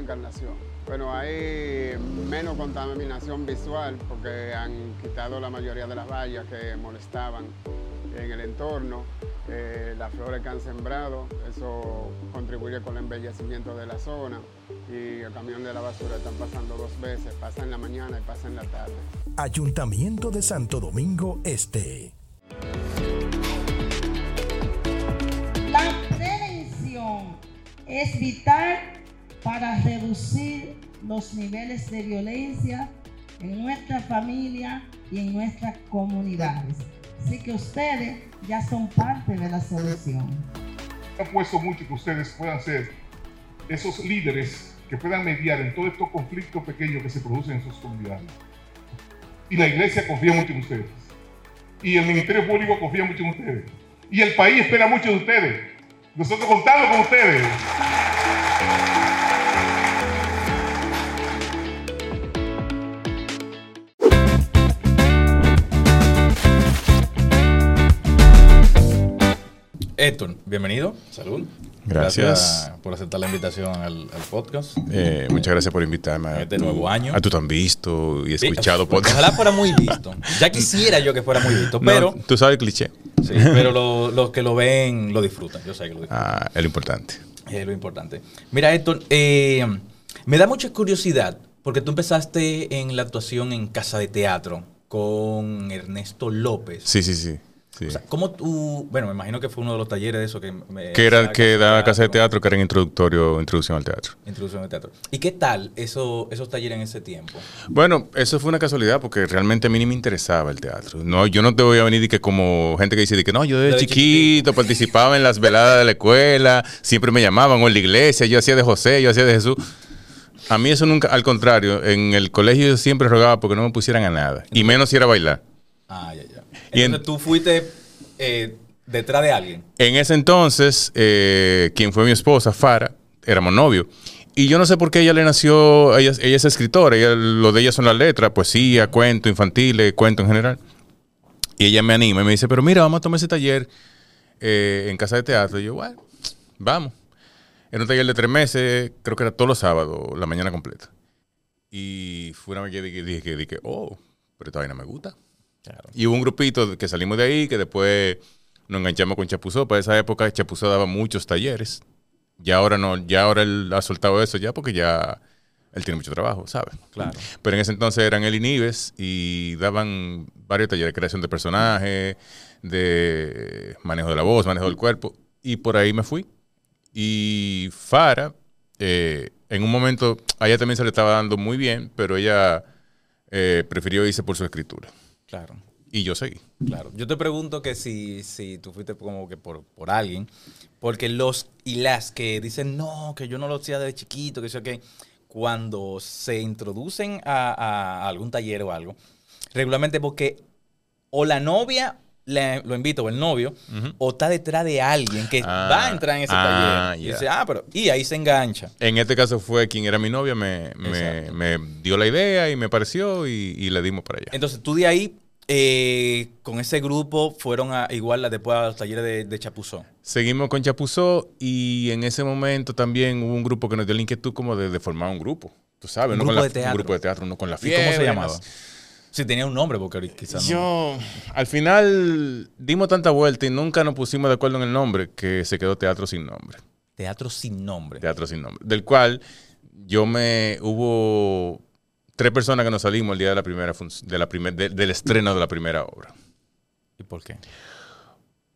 Encarnación. Bueno, hay menos contaminación visual porque han quitado la mayoría de las vallas que molestaban en el entorno. Eh, las flores que han sembrado, eso contribuye con el embellecimiento de la zona y el camión de la basura están pasando dos veces, pasa en la mañana y pasa en la tarde. Ayuntamiento de Santo Domingo Este. La prevención es vital para reducir los niveles de violencia en nuestra familia y en nuestras comunidades. Así que ustedes ya son parte de la solución. He puesto mucho que ustedes puedan ser esos líderes que puedan mediar en todos estos conflictos pequeños que se producen en sus comunidades. Y la iglesia confía mucho en ustedes. Y el Ministerio Público confía mucho en ustedes. Y el país espera mucho de ustedes. Nosotros contamos con ustedes. Héctor, bienvenido. Salud. Gracias. por aceptar la invitación al, al podcast. Eh, muchas gracias por invitarme a Este tu- nuevo año. A tu tan visto y escuchado Sí, podcast. Ojalá fuera muy visto. Ya quisiera yo que fuera muy visto, No, pero, tú sabes el cliché. sí, pero lo- los que lo ven lo disfrutan. Yo sé que lo disfrutan. Ah, es lo importante. Es lo importante. Mira, Héctor, eh, me da mucha curiosidad porque tú empezaste en la actuación en Casa de Teatro con Ernesto López. Sí, sí, sí. Sí. O sea, ¿cómo tú...? Bueno, me imagino que fue uno de los talleres de eso que... Me, que era que daba casa de teatro, que era introductorio, introducción al teatro. Introducción de teatro. ¿Y qué tal eso, esos talleres en ese tiempo? Bueno, eso fue una casualidad porque realmente a mí ni me interesaba el teatro. No, yo no te voy a venir y que como gente que dice de que no, yo desde Desde chiquito participaba en las veladas de la escuela, siempre me llamaban o en la iglesia, yo hacía de José, yo hacía de Jesús. A mí eso nunca, al contrario, en el colegio yo siempre rogaba porque no me pusieran a nada, y menos si era bailar. Ah, ya, ya. Y en- Entonces tú fuiste eh, detrás de alguien. En ese entonces, eh, quien fue mi esposa, Fara, éramos novios. Y yo no sé por qué ella le nació, ella, ella es escritora, ella, lo de ella son las letras, poesía, cuento, infantiles, cuento en general. Y ella me anima y me dice, pero mira, vamos a tomar ese taller eh, en casa de teatro. Y yo, bueno, vamos. Era un taller de tres meses, creo que era todos los sábados, la mañana completa. Y fue una vez que dije, dije, dije, oh, pero esta vaina me gusta. Y hubo un grupito que salimos de ahí, que después nos enganchamos con Chapuzó. Para esa época Chapuzó daba muchos talleres. Ya ahora no, ya ahora él ha soltado eso ya porque ya él tiene mucho trabajo, ¿sabes? Claro. Pero en ese entonces eran él y Nives y daban varios talleres de creación de personajes, de manejo de la voz, manejo del cuerpo. Y por ahí me fui. Y Fara, eh, en un momento, a ella también se le estaba dando muy bien, pero ella eh, prefirió irse por su escritura. Claro. Y yo seguí. Claro. Yo te pregunto que si, si tú fuiste como que por, por alguien, porque los y las que dicen, no, que yo no lo hacía de chiquito, que sé que cuando se introducen a, a algún taller o algo, regularmente porque o la novia le- lo invita o el novio, o está detrás de alguien que Ah, va a entrar en ese ah, taller. Y dice, ah, pero, y ahí se engancha. En este caso fue quien era mi novia, me, me, dio la idea y me pareció y, y le dimos para allá. Entonces tú de ahí, eh, con ese grupo, fueron a, igual a- después a los talleres de, de Chapuzón. Seguimos con Chapuzó y en ese momento también hubo un grupo que nos dio la inquietud como de, de formar un grupo. Tú sabes, Un con grupo la- de teatro. un grupo de teatro, uno con la ¿Y fiebre. cómo se llamaba? Sí, tenía un nombre, porque ahorita quizás no. Yo, al final, dimos tanta vuelta y nunca nos pusimos de acuerdo en el nombre que se quedó Teatro Sin Nombre. Teatro sin nombre. Teatro Sin Nombre. Del cual yo me hubo tres personas que nos salimos el día de la primera de la primer, de- del estreno de la primera obra. ¿Y por qué?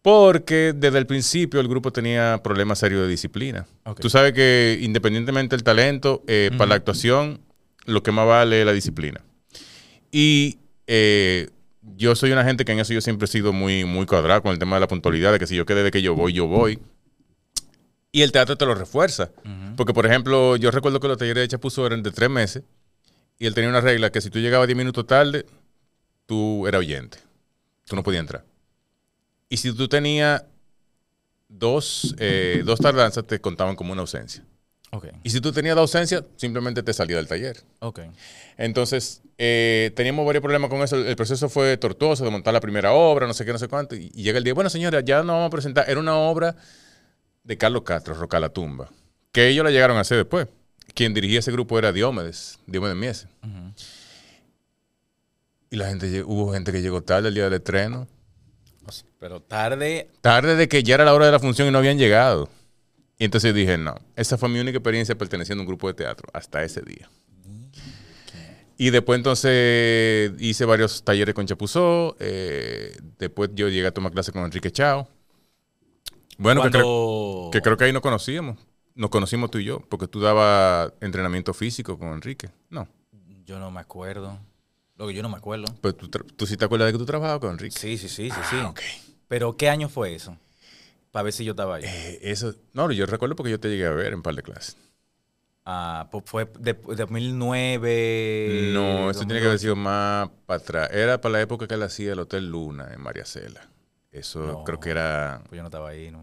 Porque desde el principio el grupo tenía problemas serios de disciplina. Tú sabes que independientemente del talento, eh, para la actuación, lo que más vale es la disciplina. Y eh, yo soy una gente que en eso yo siempre he sido muy, muy cuadrado con el tema de la puntualidad, de que si yo quedé de que yo voy, yo voy. Y el teatro te lo refuerza. Porque, por ejemplo, yo recuerdo que los talleres de Chapuzó eran de tres meses y él tenía una regla que si tú llegabas 10 minutos tarde, tú eras oyente. Tú no podías entrar. Y si tú tenías dos, eh, dos tardanzas, te contaban como una ausencia. Y si tú tenías dos ausencias, simplemente te salía del taller. Entonces, eh, teníamos varios problemas con eso. El proceso fue tortuoso de montar la primera obra, no sé qué, no sé cuánto. Y, y llega el día, bueno, señora, ya nos vamos a presentar. Era una obra de Carlos Castro, Roca la Tumba, que ellos la llegaron a hacer después. Quien dirigía ese grupo era Diomedes, Diomedes Mies. Y la gente, hubo gente que llegó tarde el día del estreno. Sea, Pero tarde, Tarde de que ya era la hora de la función y no habían llegado. Y entonces dije, no, esa fue mi única experiencia perteneciendo a un grupo de teatro hasta ese día. Y después entonces hice varios talleres con Chapuzó. eh, después yo llegué a tomar clase con Enrique Chao. Bueno, que creo, que creo que ahí nos conocíamos. Nos conocimos tú y yo, porque tú dabas entrenamiento físico con Enrique. No, Yo no me acuerdo. Lo que yo no me acuerdo. pues tú, tú sí te acuerdas de que tú trabajabas con Enrique. Sí, sí, sí, sí, sí. Ah, ok. Pero ¿qué año fue eso? Para ver si yo estaba ahí. Eh, eso, no, yo recuerdo porque yo te llegué a ver en un par de clases. Ah, pues fue de, de 2009. No, eso tiene que haber 2008. sido más para atrás. Era para la época que él hacía el Hotel Luna en María Cela. Eso No. creo que era. Pues yo no estaba ahí, no.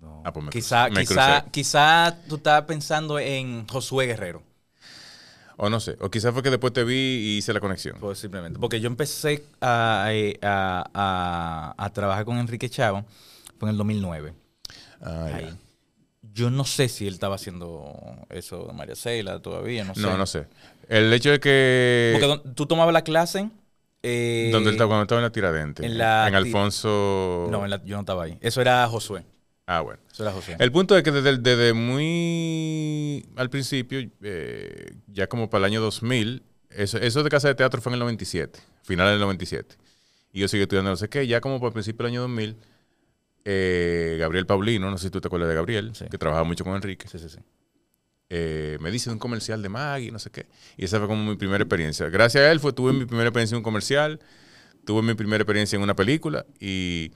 no. Ah, pues me quizá, crucé- me quizá, crucé. quizá tú estabas pensando en Josué Guerrero, O no sé. O quizás fue que después te vi y hice la conexión. posiblemente. Porque yo empecé a, a- a- a trabajar con Enrique Chavo fue en el 2009. Ah, ya. Yo no sé si él estaba haciendo eso de María Cela todavía, no sé. No, no sé. El hecho de que. Porque don- tú tomabas la clase. eh, donde él estaba, cuando estaba en la Tiradente. en la en Alfonso. No, en la- yo no estaba ahí. Eso era Josué. Ah, bueno. Eso era Josué. El punto es que desde, desde muy al principio, eh, ya como para el año 2000, eso, eso de Casa de Teatro fue en el 97, final del 97. Y yo seguí estudiando no sé qué, ya como para el principio del año 2000, eh, Gabriel Paulino, no sé si tú te acuerdas de Gabriel, Sí. que trabajaba mucho con Enrique, Sí, sí, sí. eh, me dice de un comercial de Maggie, no sé qué. Y esa fue como mi primera experiencia. Gracias a él fue, tuve mi primera experiencia en un comercial, tuve mi primera experiencia en una película y,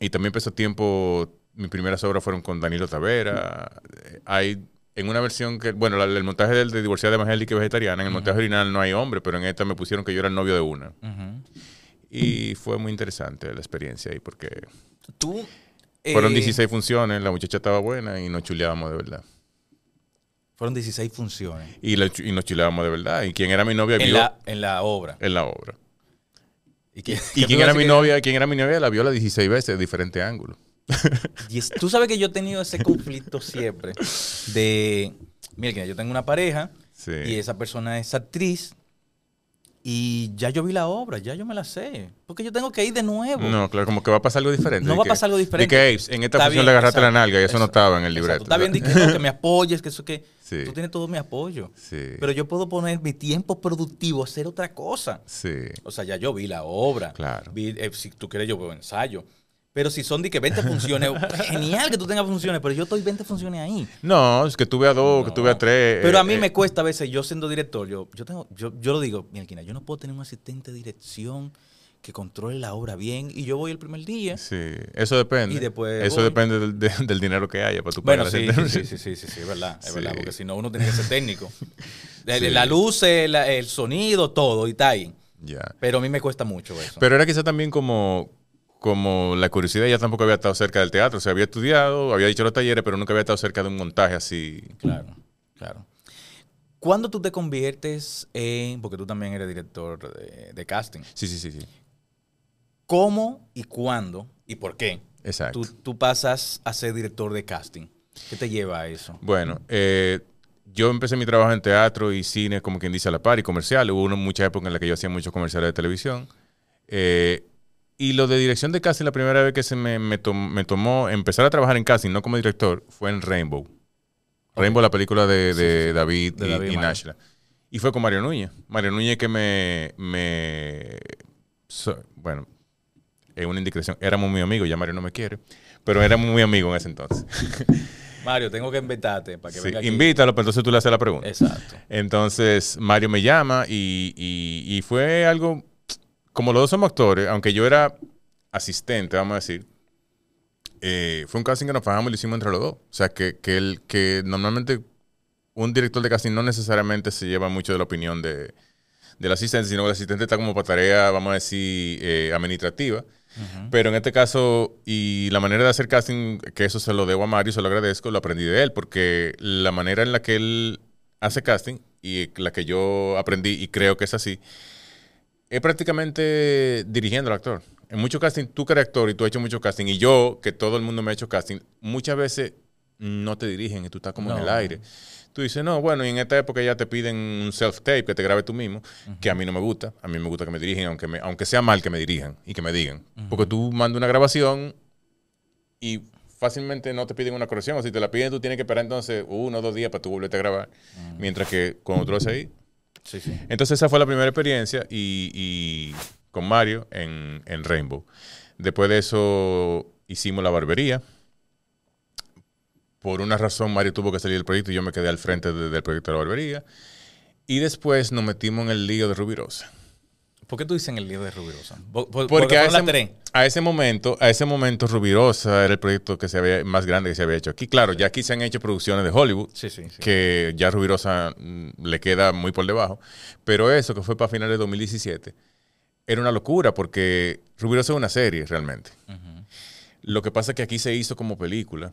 y también empezó tiempo, mis primeras obras fueron con Danilo Tavera. Eh, Hay en una versión que, bueno, la- el montaje del de Diversidad Evangélica y Vegetariana, en el montaje original no hay hombre, pero en esta me pusieron que yo era el novio de una. Y fue muy interesante la experiencia ahí porque Tú. fueron eh, 16 funciones, la muchacha estaba buena y nos chuleábamos de verdad. Fueron 16 funciones. Y, la- y nos chuleábamos de verdad. Y quien era mi novia En vio la, en la obra. en la obra. ¿Y, qué- ¿Y qué quién era mi decir? novia? ¿Quién era mi novia? La vio las 16 veces de. Y es- tú sabes que yo he tenido ese conflicto siempre de, mira, yo tengo una pareja Sí. y esa persona es actriz y ya yo vi la obra, ya yo me la sé, porque yo tengo que ir de nuevo. No, claro, como que va a pasar algo diferente. No va a pasar algo diferente. De que "Ey, en esta Está función bien, le agarraste la nalga y eso, no estaba en el libreto. Está bien, que, no, que me apoyes, que eso que... Sí. Tú tienes todo mi apoyo. Sí. Pero yo puedo poner mi tiempo productivo a hacer otra cosa. Sí. O sea, ya yo vi la obra. Claro. Vi, eh, si tú quieres, yo veo ensayo. Pero si son de que 20 funciones, genial que tú tengas funciones, pero yo estoy 20 funciones ahí. No, es que tuve a dos, que tuve a tres. Pero eh, a mí eh, me cuesta a veces, yo siendo director, yo, yo tengo, yo, yo lo digo, mi alquina, yo no puedo tener un asistente de dirección que controle la obra bien y yo voy el primer día. Sí, eso depende. Y después eso voy. depende del, de- del dinero que haya para tu Bueno, sí, sí, sí, sí, sí, sí, es verdad, es Sí. verdad, porque si no uno tiene que ser técnico. La, Sí. la luz, el, el sonido, todo, y está ahí. Ya. Pero a mí me cuesta mucho eso. Pero era quizá también como, como la curiosidad, ella tampoco había estado cerca del teatro. O sea, había estudiado, había dicho los talleres, pero nunca había estado cerca de un montaje así. Claro, claro. ¿Cuándo tú te conviertes en, porque tú también eres director de, de casting, Sí, sí, sí, sí. cómo y cuándo y por qué Exacto. tú, tú pasas a ser director de casting? ¿Qué te lleva a eso? Bueno, eh, yo empecé mi trabajo en teatro y cine, como quien dice, a la par y comercial. Hubo una, mucha época en la que yo hacía muchos comerciales de televisión. Eh, y lo de dirección de casting, la primera vez que se me, me tom- me tomó empezar a trabajar en casting, no como director, fue en Rainbow. Rainbow, la película de, de David, De y, David y. Nashla. Y fue con Mario Núñez. Mario Núñez que me... me so- bueno, es una indiscreción. Éramos muy amigos, ya Mario no me quiere. Pero éramos muy amigos en ese entonces. Mario, tengo que invitarte para que Sí, venga aquí. invítalo, pero entonces tú le haces la pregunta. Exacto. Entonces Mario me llama y, y- y fue algo, como los dos somos actores, aunque yo era asistente, vamos a decir, eh, fue un casting que nos fajamos y lo hicimos entre los dos. O sea, que, que, el, que normalmente un director de casting no necesariamente se lleva mucho de la opinión de, del asistente, sino que el asistente está como para tarea, vamos a decir, eh, administrativa. Pero en este caso, y la manera de hacer casting, que eso se lo debo a Mario, se lo agradezco, lo aprendí de él, porque la manera en la que él hace casting y la que yo aprendí y creo que es así, es prácticamente dirigiendo al actor. En muchos casting, tú que eres actor y tú has hecho mucho casting, y yo, que todo el mundo me ha hecho casting, muchas veces no te dirigen y tú estás como en el aire. Tú dices, no, bueno, y en esta época ya te piden un self-tape que te grabe tú mismo, que a mí no me gusta. A mí me gusta que me dirigen, aunque, me- aunque sea mal que me dirijan y que me digan. Porque tú mandas una grabación y fácilmente no te piden una corrección. O si te la piden, tú tienes que esperar entonces uno o dos días para tú volverte a grabar. Mientras que cuando tú lo haces ahí, Entonces esa fue la primera experiencia y, con Mario en, Rainbow. Después de eso hicimos la barbería. Por una razón Mario tuvo que salir del proyecto y yo me quedé al frente de- del proyecto de la barbería. Y después nos metimos en el lío de Rubirosa. ¿Por qué tú dices en el lío de Rubirosa? Por- por- Porque a ese, tres. a ese momento, a ese momento Rubirosa era el proyecto que se había, más grande que se había hecho aquí. Claro, ya aquí se han hecho producciones de Hollywood, Sí, sí, sí. que ya Rubirosa mm, le queda muy por debajo. Pero eso, que fue para finales de 2017, era una locura porque Rubirosa es una serie realmente. Lo que pasa es que aquí se hizo como película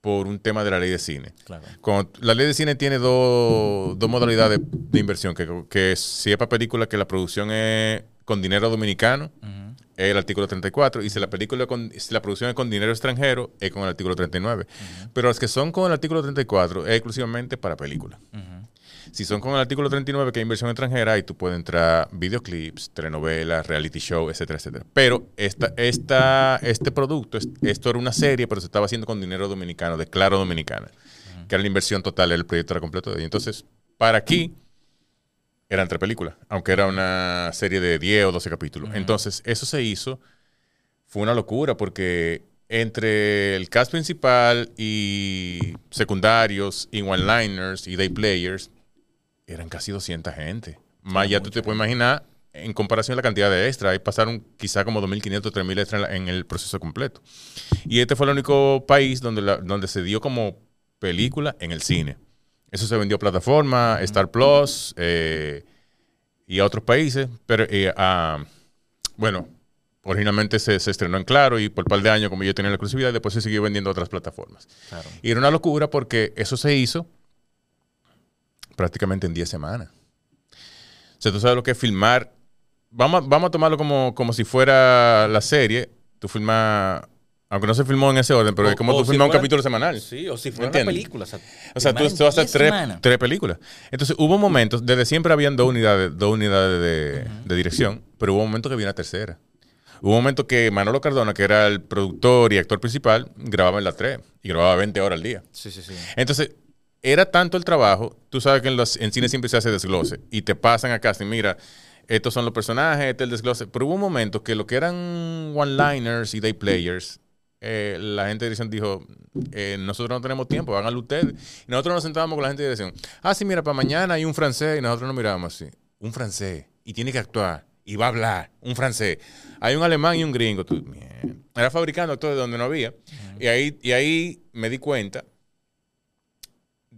por un tema de la ley de cine. Claro. Cuando- la ley de cine tiene dos, dos modalidades de inversión, que, que si es para película que la producción es con dinero dominicano, es el artículo 34, y si la película con, si la producción es con dinero extranjero, es con el artículo 39. Pero las que son con el artículo 34 es exclusivamente para película. Si son con el artículo 39, que es inversión extranjera, ahí tú puedes entrar videoclips, telenovelas, reality show, etcétera, etcétera. Pero esta, esta, este producto, es- esto era una serie, pero se estaba haciendo con dinero dominicano, de Claro Dominicana, que era la inversión total, el proyecto era completo de ella. Entonces, para aquí, eran tres películas, aunque era una serie de 10 o 12 capítulos. Entonces, eso se hizo, fue una locura, porque entre el cast principal y secundarios, y one-liners, y day players, eran casi 200 gente. Más ya tú te puedes imaginar, en comparación a la cantidad de extras, ahí pasaron quizá como 2.500, 3.000 extras en, la- en el proceso completo. Y este fue el único país donde, la- donde se dio como película en el cine. Eso se vendió a plataforma, Star Plus eh, y a otros países. Pero, eh, a- bueno, originalmente se, se estrenó en Claro y por un par de años, como yo tenía la exclusividad, después se siguió vendiendo a otras plataformas. Claro. Y era una locura porque eso se hizo prácticamente en 10 semanas. O sea, tú sabes lo que es filmar. Vamos, a- vamos a tomarlo como, como si fuera la serie. Tú filmas, aunque no se filmó en ese orden, pero O- es como tú si filmas un capítulo semanal. Sí, o si ¿Me fuera una película. O sea, O sea, tú, tú vas a hacer 10 tres, películas. Entonces, hubo momentos, desde siempre habían dos unidades, dos unidades de, de dirección, pero hubo momentos que había una tercera. Hubo un momento que Manolo Cardona, que era el productor y actor principal, grababa en las tres y grababa 20 horas al día. Sí, sí, sí. Entonces, era tanto el trabajo, tú sabes que en, los, en cine siempre se hace desglose y te pasan a casting, mira, estos son los personajes, este es el desglose, pero hubo un momento que lo que eran one-liners y day players, eh, la gente de dirección dijo, eh, nosotros no tenemos tiempo, háganlo ustedes. Y nosotros nos sentábamos con la gente de dirección, ah, sí, mira, para mañana hay un francés y nosotros nos mirábamos así, un francés, y tiene que actuar, y va a hablar, un francés. Hay un alemán y un gringo. Tú, mierda. era fabricando actores donde no había. y, ahí, y ahí me di cuenta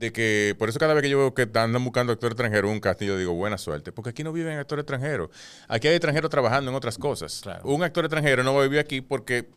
de que por eso cada vez que yo veo que andan buscando actores extranjeros en un casting, yo digo, buena suerte, porque aquí no viven actores extranjeros. Aquí hay extranjeros trabajando en otras cosas. Claro. Un actor extranjero no va a vivir aquí porque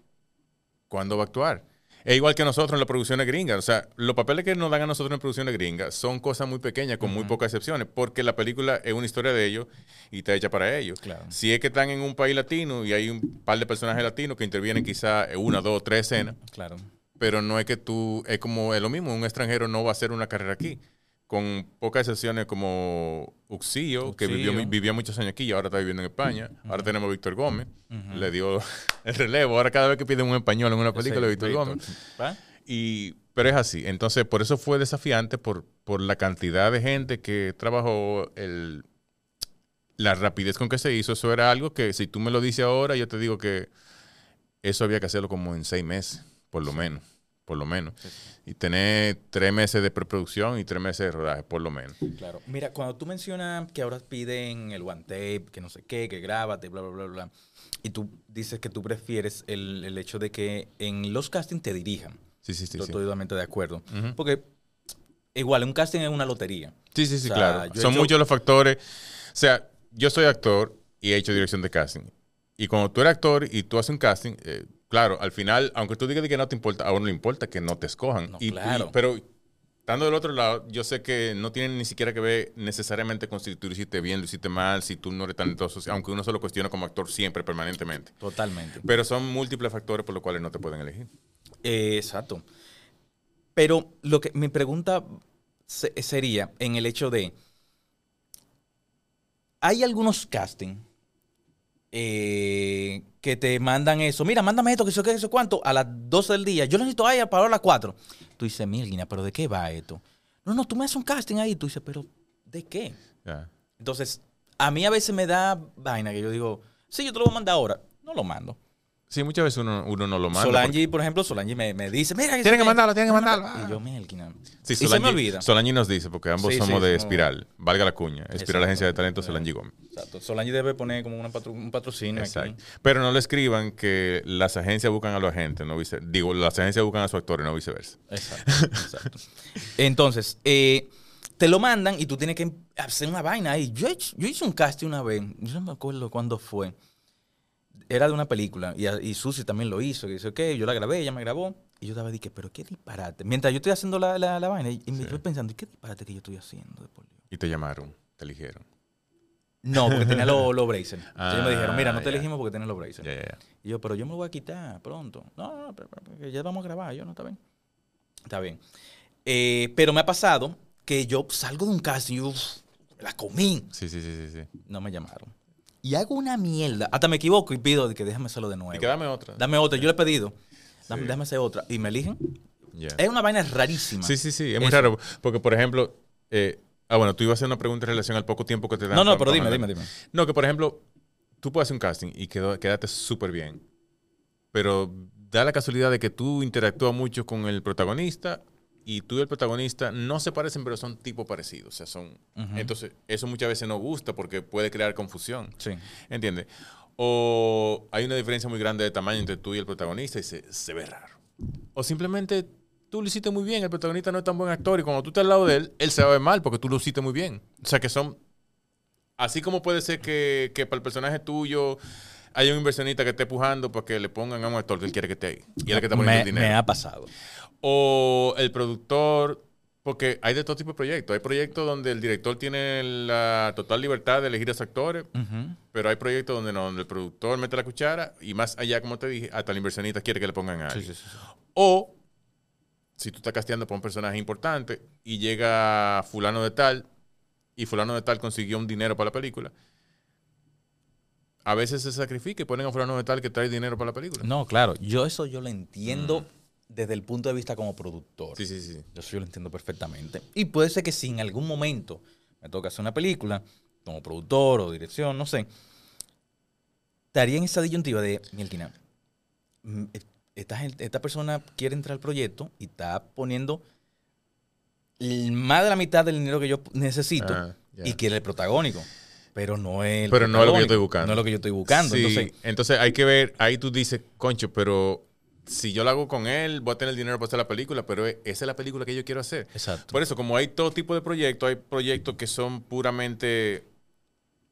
¿cuándo va a actuar? Es igual que nosotros en las producciones gringas. O sea, los papeles que nos dan a nosotros en producciones gringas son cosas muy pequeñas, con muy pocas excepciones, porque la película es una historia de ellos y está hecha para ellos. Claro. Si es que están en un país latino y hay un par de personajes latinos que intervienen quizá en una, dos, tres escenas, Claro. Pero no es que tú, es como es lo mismo, un extranjero no va a hacer una carrera aquí. Con pocas excepciones como Uxillo, que vivió, vivía muchos años aquí y ahora está viviendo en España. Ahora tenemos a Víctor Gómez, le dio el relevo. Ahora cada vez que piden un español en una película, Víctor Víctor. Gómez. ¿Va? Y, Pero es así. Entonces, por eso fue desafiante, por, por la cantidad de gente que trabajó, el, la rapidez con que se hizo. Eso era algo que, si tú me lo dices ahora, yo te digo que eso había que hacerlo como en seis meses, por lo menos. Por lo menos. Y tener tres meses de preproducción y tres meses de rodaje, por lo menos. Claro. Mira, cuando tú mencionas que ahora piden el one tape, que no sé qué, que grábate, bla, bla, bla, bla, y tú dices que tú prefieres el, el hecho de que en los castings te dirijan. Sí, sí, sí. Yo estoy totalmente de acuerdo. Porque igual, un casting es una lotería. Sí, sí, sí, O sea, claro. Son hecho- muchos los factores. O sea, yo soy actor y he hecho dirección de casting. Y cuando tú eres actor y tú haces un casting, eh, claro, al final, aunque tú digas de que no te importa, a uno le importa que no te escojan. No, Y- y- claro. pero estando del otro lado, yo sé que no tienen ni siquiera que ver necesariamente con si tú lo hiciste bien, lo hiciste mal, si tú no eres talentoso, aunque uno se lo cuestiona como actor siempre, permanentemente. Totalmente. Pero son múltiples factores por los cuales no te pueden elegir. Eh, exacto. Pero lo que mi pregunta se- sería en el hecho de hay algunos castings eh, que te mandan eso. Mira, mándame esto, que eso, que eso, cuánto, a las 12 del día. Yo lo necesito ahí para las 4. Tú dices, Milguina, ¿pero de qué va esto? No, no, tú me haces un casting ahí. Tú dices, ¿pero de qué? Entonces, a mí a veces me da vaina que yo digo, sí, yo te lo voy a mandar ahora. No lo mando. Sí, muchas veces uno, uno no lo manda. Solange, por ejemplo, Solange me, me dice, mira, Tienen que mandarlo, tienen que qué". mandarlo. Y yo, Melquina. Sí, y se me Solange, olvida. Solange nos dice, porque ambos Sí, somos sí, de Espiral, valga la cuña. Espiral, Exacto. agencia de talento, Solange Gómez. Exacto. Solange debe poner como una patro- un patrocinio Exacto. aquí. Pero no le escriban que las agencias buscan a los agentes, no vice- digo, las agencias buscan a sus actores, no viceversa. Exacto, exacto. Entonces, eh, te lo mandan y tú tienes que hacer una vaina ahí. Yo, yo hice un casting una vez, yo no me acuerdo cuándo fue. Era de una película y, y Susi también lo hizo. Que dice, ok, yo la grabé, ella me grabó. Y yo estaba dije, pero qué disparate. Mientras yo estoy haciendo la, la, la vaina y y me estoy pensando, ¿y qué disparate que yo estoy haciendo? de por Dios?". Y te llamaron, te eligieron. No, porque tenía los los braces. Entonces ellos me dijeron, mira, no te Ah, ya. elegimos porque tienes los braces. Y yo, pero yo me lo voy a quitar pronto. No, no, no, pero- pero- ya vamos a grabar. Yo, no, está bien. Está bien. Eh, pero me ha pasado que yo salgo de un casting y yo, la comí. Sí, sí, sí, sí, sí. No me llamaron. Y hago una mierda. Hasta me equivoco y pido de que déjame hacerlo de nuevo. Y que dame otra. Dame otra. Yo le he pedido. Dame, Sí. déjame hacer otra. Y me eligen. Es una vaina rarísima. Sí, sí, sí, es muy raro. Porque, por ejemplo, eh, ah, bueno, tú ibas a hacer una pregunta en relación al poco tiempo que te dan. No, no, pero dime, dime, dime. No, que por ejemplo, tú puedes hacer un casting y quedó, quédate súper bien. Pero da la casualidad de que tú interactúas mucho con el protagonista y tú y el protagonista no se parecen, pero son tipo parecidos. O sea, son. Entonces, eso muchas veces no gusta porque puede crear confusión. Sí. ¿Entiendes? O hay una diferencia muy grande de tamaño entre tú y el protagonista y se, se ve raro. O simplemente tú lo hiciste muy bien, el protagonista no es tan buen actor y cuando tú estás al lado de él, él se va a ver mal porque tú lo hiciste muy bien. O sea que son... Así como puede ser que, que para el personaje tuyo hay un inversionista que esté pujando para que le pongan a un actor que él quiere que esté ahí. Y él que está poniendo me, el dinero. me ha pasado. O el productor, porque hay de todo tipo de proyectos. Hay proyectos donde el director tiene la total libertad de elegir a sus actores, pero hay proyectos donde, no, donde el productor mete la cuchara y más allá, como te dije, hasta el inversionista quiere que le pongan a sí, sí, sí. O si tú estás casteando para un personaje importante y llega fulano de tal y fulano de tal consiguió un dinero para la película, a veces se sacrifica y ponen a fulano de tal que trae dinero para la película. No, claro. Yo eso yo lo entiendo desde el punto de vista como productor. Sí, sí, sí. Yo yo lo entiendo perfectamente. Y puede ser que si en algún momento me toca hacer una película, como productor o dirección, no sé, estaría en esa disyuntiva de, Mielquina, mm, esta, esta persona quiere entrar al proyecto y está poniendo más de la mitad del dinero que yo necesito Ah, y quiere el protagónico. Pero no es el Pero no es lo que yo estoy buscando. No es lo que yo estoy buscando. Sí, Entonces, entonces, hay que ver, ahí tú dices, concho, pero si yo lo hago con él, voy a tener dinero para hacer la película, pero e- esa es la película que yo quiero hacer. exacto. Por eso, como hay todo tipo de proyectos, hay proyectos que son puramente...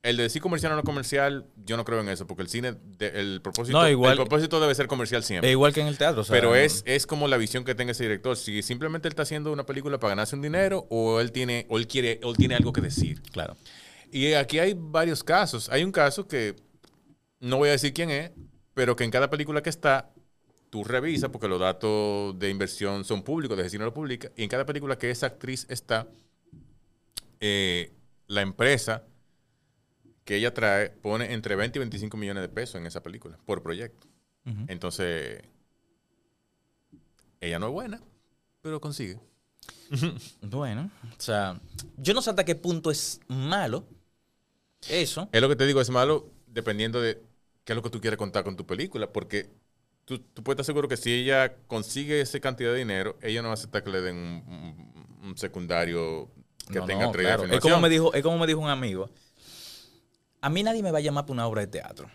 El de decir comercial o no comercial, yo no creo en eso, porque el cine, de- el, propósito, No, igual- el propósito debe ser comercial siempre. Es igual que en el teatro. o sea, Pero es, es como la visión que tenga ese director. Si simplemente él está haciendo una película para ganarse un dinero o él tiene, o él quiere, o él tiene algo que decir. Claro. Y aquí hay varios casos. Hay un caso que no voy a decir quién es, pero que en cada película que está, tú revisas, porque los datos de inversión son públicos, de no lo publica, y en cada película que esa actriz está, eh, la empresa que ella trae pone entre 20 y 25 millones de pesos en esa película, por proyecto. Entonces, ella no es buena, pero consigue. Bueno, o sea, yo no sé hasta qué punto es malo eso. Es lo que te digo, es malo dependiendo de qué es lo que tú quieres contar con tu película, porque tú, tú puedes estar seguro que si ella consigue esa cantidad de dinero, ella no va a aceptar que le den un, un- un secundario que No, tenga no, tres claro. Es como me dijo, es como me dijo un amigo. A mí nadie me va a llamar para una obra de teatro.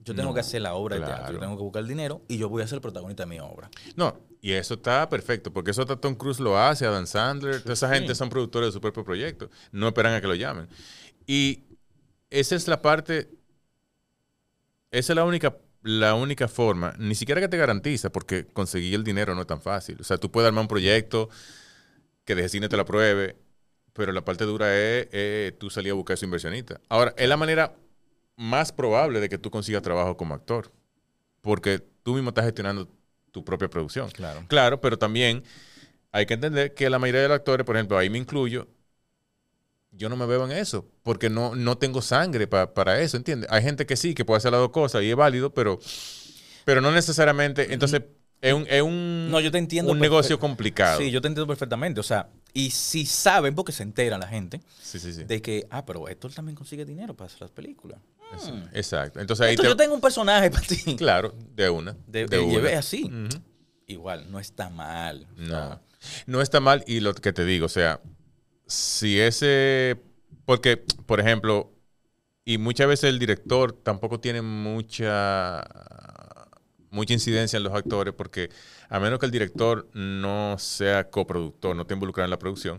Yo tengo No, que hacer la obra de teatro. Yo tengo que buscar el dinero y yo voy a ser el protagonista de mi obra. No, y eso está perfecto, porque eso hasta Tom Cruise lo hace, Adam Sandler, toda esa sí. gente son productores de su propio proyecto, no esperan a que lo llamen. Y esa es la parte, esa es la única, la única forma, ni siquiera que te garantiza, porque conseguir el dinero no es tan fácil. O sea, tú puedes armar un proyecto que desde cine te la pruebe, pero la parte dura es, es tú salir a buscar a su inversionista. Ahora, es la manera más probable de que tú consigas trabajo como actor, porque tú mismo estás gestionando tu propia producción. Claro. Claro, pero también hay que entender que la mayoría de los actores, por ejemplo, ahí me incluyo, yo no me veo en eso, porque no, no tengo sangre pa- para eso, ¿entiendes? Hay gente que sí, que puede hacer las dos cosas y es válido, pero, pero no necesariamente. Entonces, es un, es un, No, yo te entiendo un negocio complicado. Sí, yo te entiendo perfectamente. O sea, y si saben, porque se entera la gente, sí, sí, sí. de que, ah, pero Héctor también consigue dinero para hacer las películas. Exacto. Entonces ahí Héctor, te- yo tengo un personaje para ti. Claro, de una. De, de una. llevé así. Igual, no está mal. O No. sea, No está mal y lo que te digo, o sea, si ese, porque, por ejemplo, y muchas veces el director tampoco tiene mucha, mucha incidencia en los actores, porque a menos que el director no sea coproductor, no esté involucrado en la producción,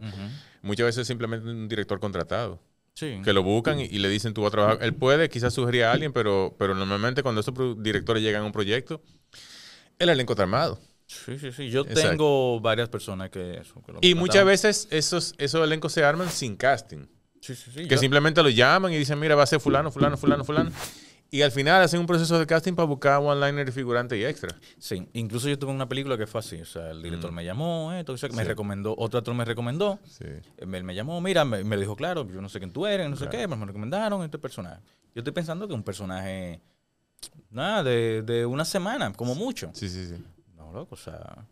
muchas veces es simplemente un director contratado, Sí. que lo buscan y, y le dicen tú vas a trabajar. Él puede quizás sugerir a alguien, pero, pero normalmente cuando esos directores llegan a un proyecto, el elenco está armado. Sí, sí, sí. Yo Exacto. tengo varias personas que eso. que Y muchas veces esos, esos elencos se arman sin casting. Sí, sí, sí. Que yo- simplemente lo llaman y dicen, mira, va a ser fulano, fulano, fulano, fulano. Y al final hacen un proceso de casting para buscar one-liner, figurante y extra. Sí, incluso yo tuve una película que fue así. O sea, el director me llamó, eh, todo eso, me recomendó, otro actor me recomendó. Sí. Él me, me llamó, mira, me, me dijo claro, yo no sé quién tú eres, no sé qué, pero me recomendaron este personaje. Yo estoy pensando que un personaje, nada, de, de una semana, como mucho. Sí, sí, sí. Loco, o sea.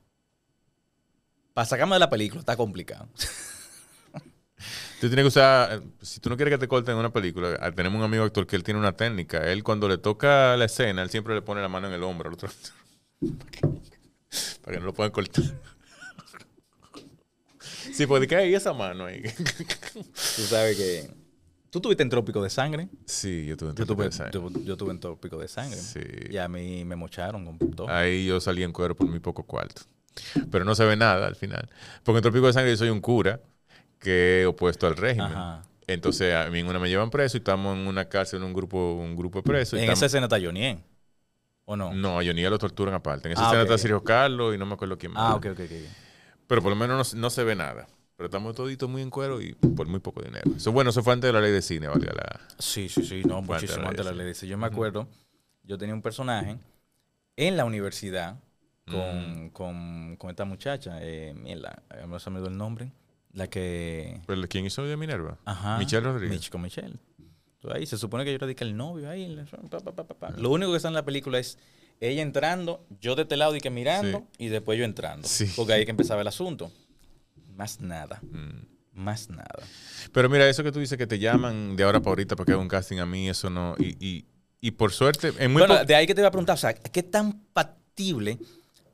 Para sacarme de la película está complicado. Tú tienes que usar, si tú no quieres que te corten una película, ah, tenemos un amigo actor que él tiene una técnica. Él cuando le toca la escena, él siempre le pone la mano en el hombro al otro actor. para que no lo puedan cortar. Sí, porque ¿qué hay esa mano ahí? Tú sabes que. ¿Tú tuviste en Trópico de Sangre? sí, yo tuve un Yo tuve, de sangre. yo, yo tuve en Trópico de Sangre. Sí. Y a mí me mocharon con todo. Ahí yo salí en cuero por muy poco cuarto. Pero no se ve nada al final. Porque en Trópico de Sangre yo soy un cura que es opuesto al régimen. Ajá. Entonces a mí en una me llevan preso y estamos en una cárcel, en un grupo, un grupo de presos. y en estamos- esa escena está Johnny, ¿o no? No, a Johnny lo torturan aparte. En esa Ah, escena está Sergio Carlos y no me acuerdo quién más. Ah, ok, ok, ok. Pero por lo menos no, no se ve nada. Pero estamos toditos muy en cuero y por muy poco dinero. Eso bueno, eso fue antes de la ley de cine, valga la. Sí, sí, sí, no, de muchísimo la antes de la ley, ley. Dice, Yo me acuerdo, yo tenía un personaje en la universidad Mm. con, con, con esta muchacha, eh, eh, no se me dio el nombre, la que... Pero ¿Quién hizo de Minerva? Ajá. Michelle Rodríguez. Mich- con Michelle. Entonces ahí se supone que yo era de el novio ahí. la- pa, pa, pa. Lo único que está en la película es ella entrando, yo de este lado y que mirando, Sí. y después yo entrando. Sí. Porque ahí es que empezaba el asunto. Más nada. Mm. Más nada. Pero mira, eso que tú dices que te llaman de ahora para ahorita para que haga un casting a mí, eso no. Y, y, y por suerte, en muy bueno, de ahí que te voy a preguntar, o sea, ¿qué tan factible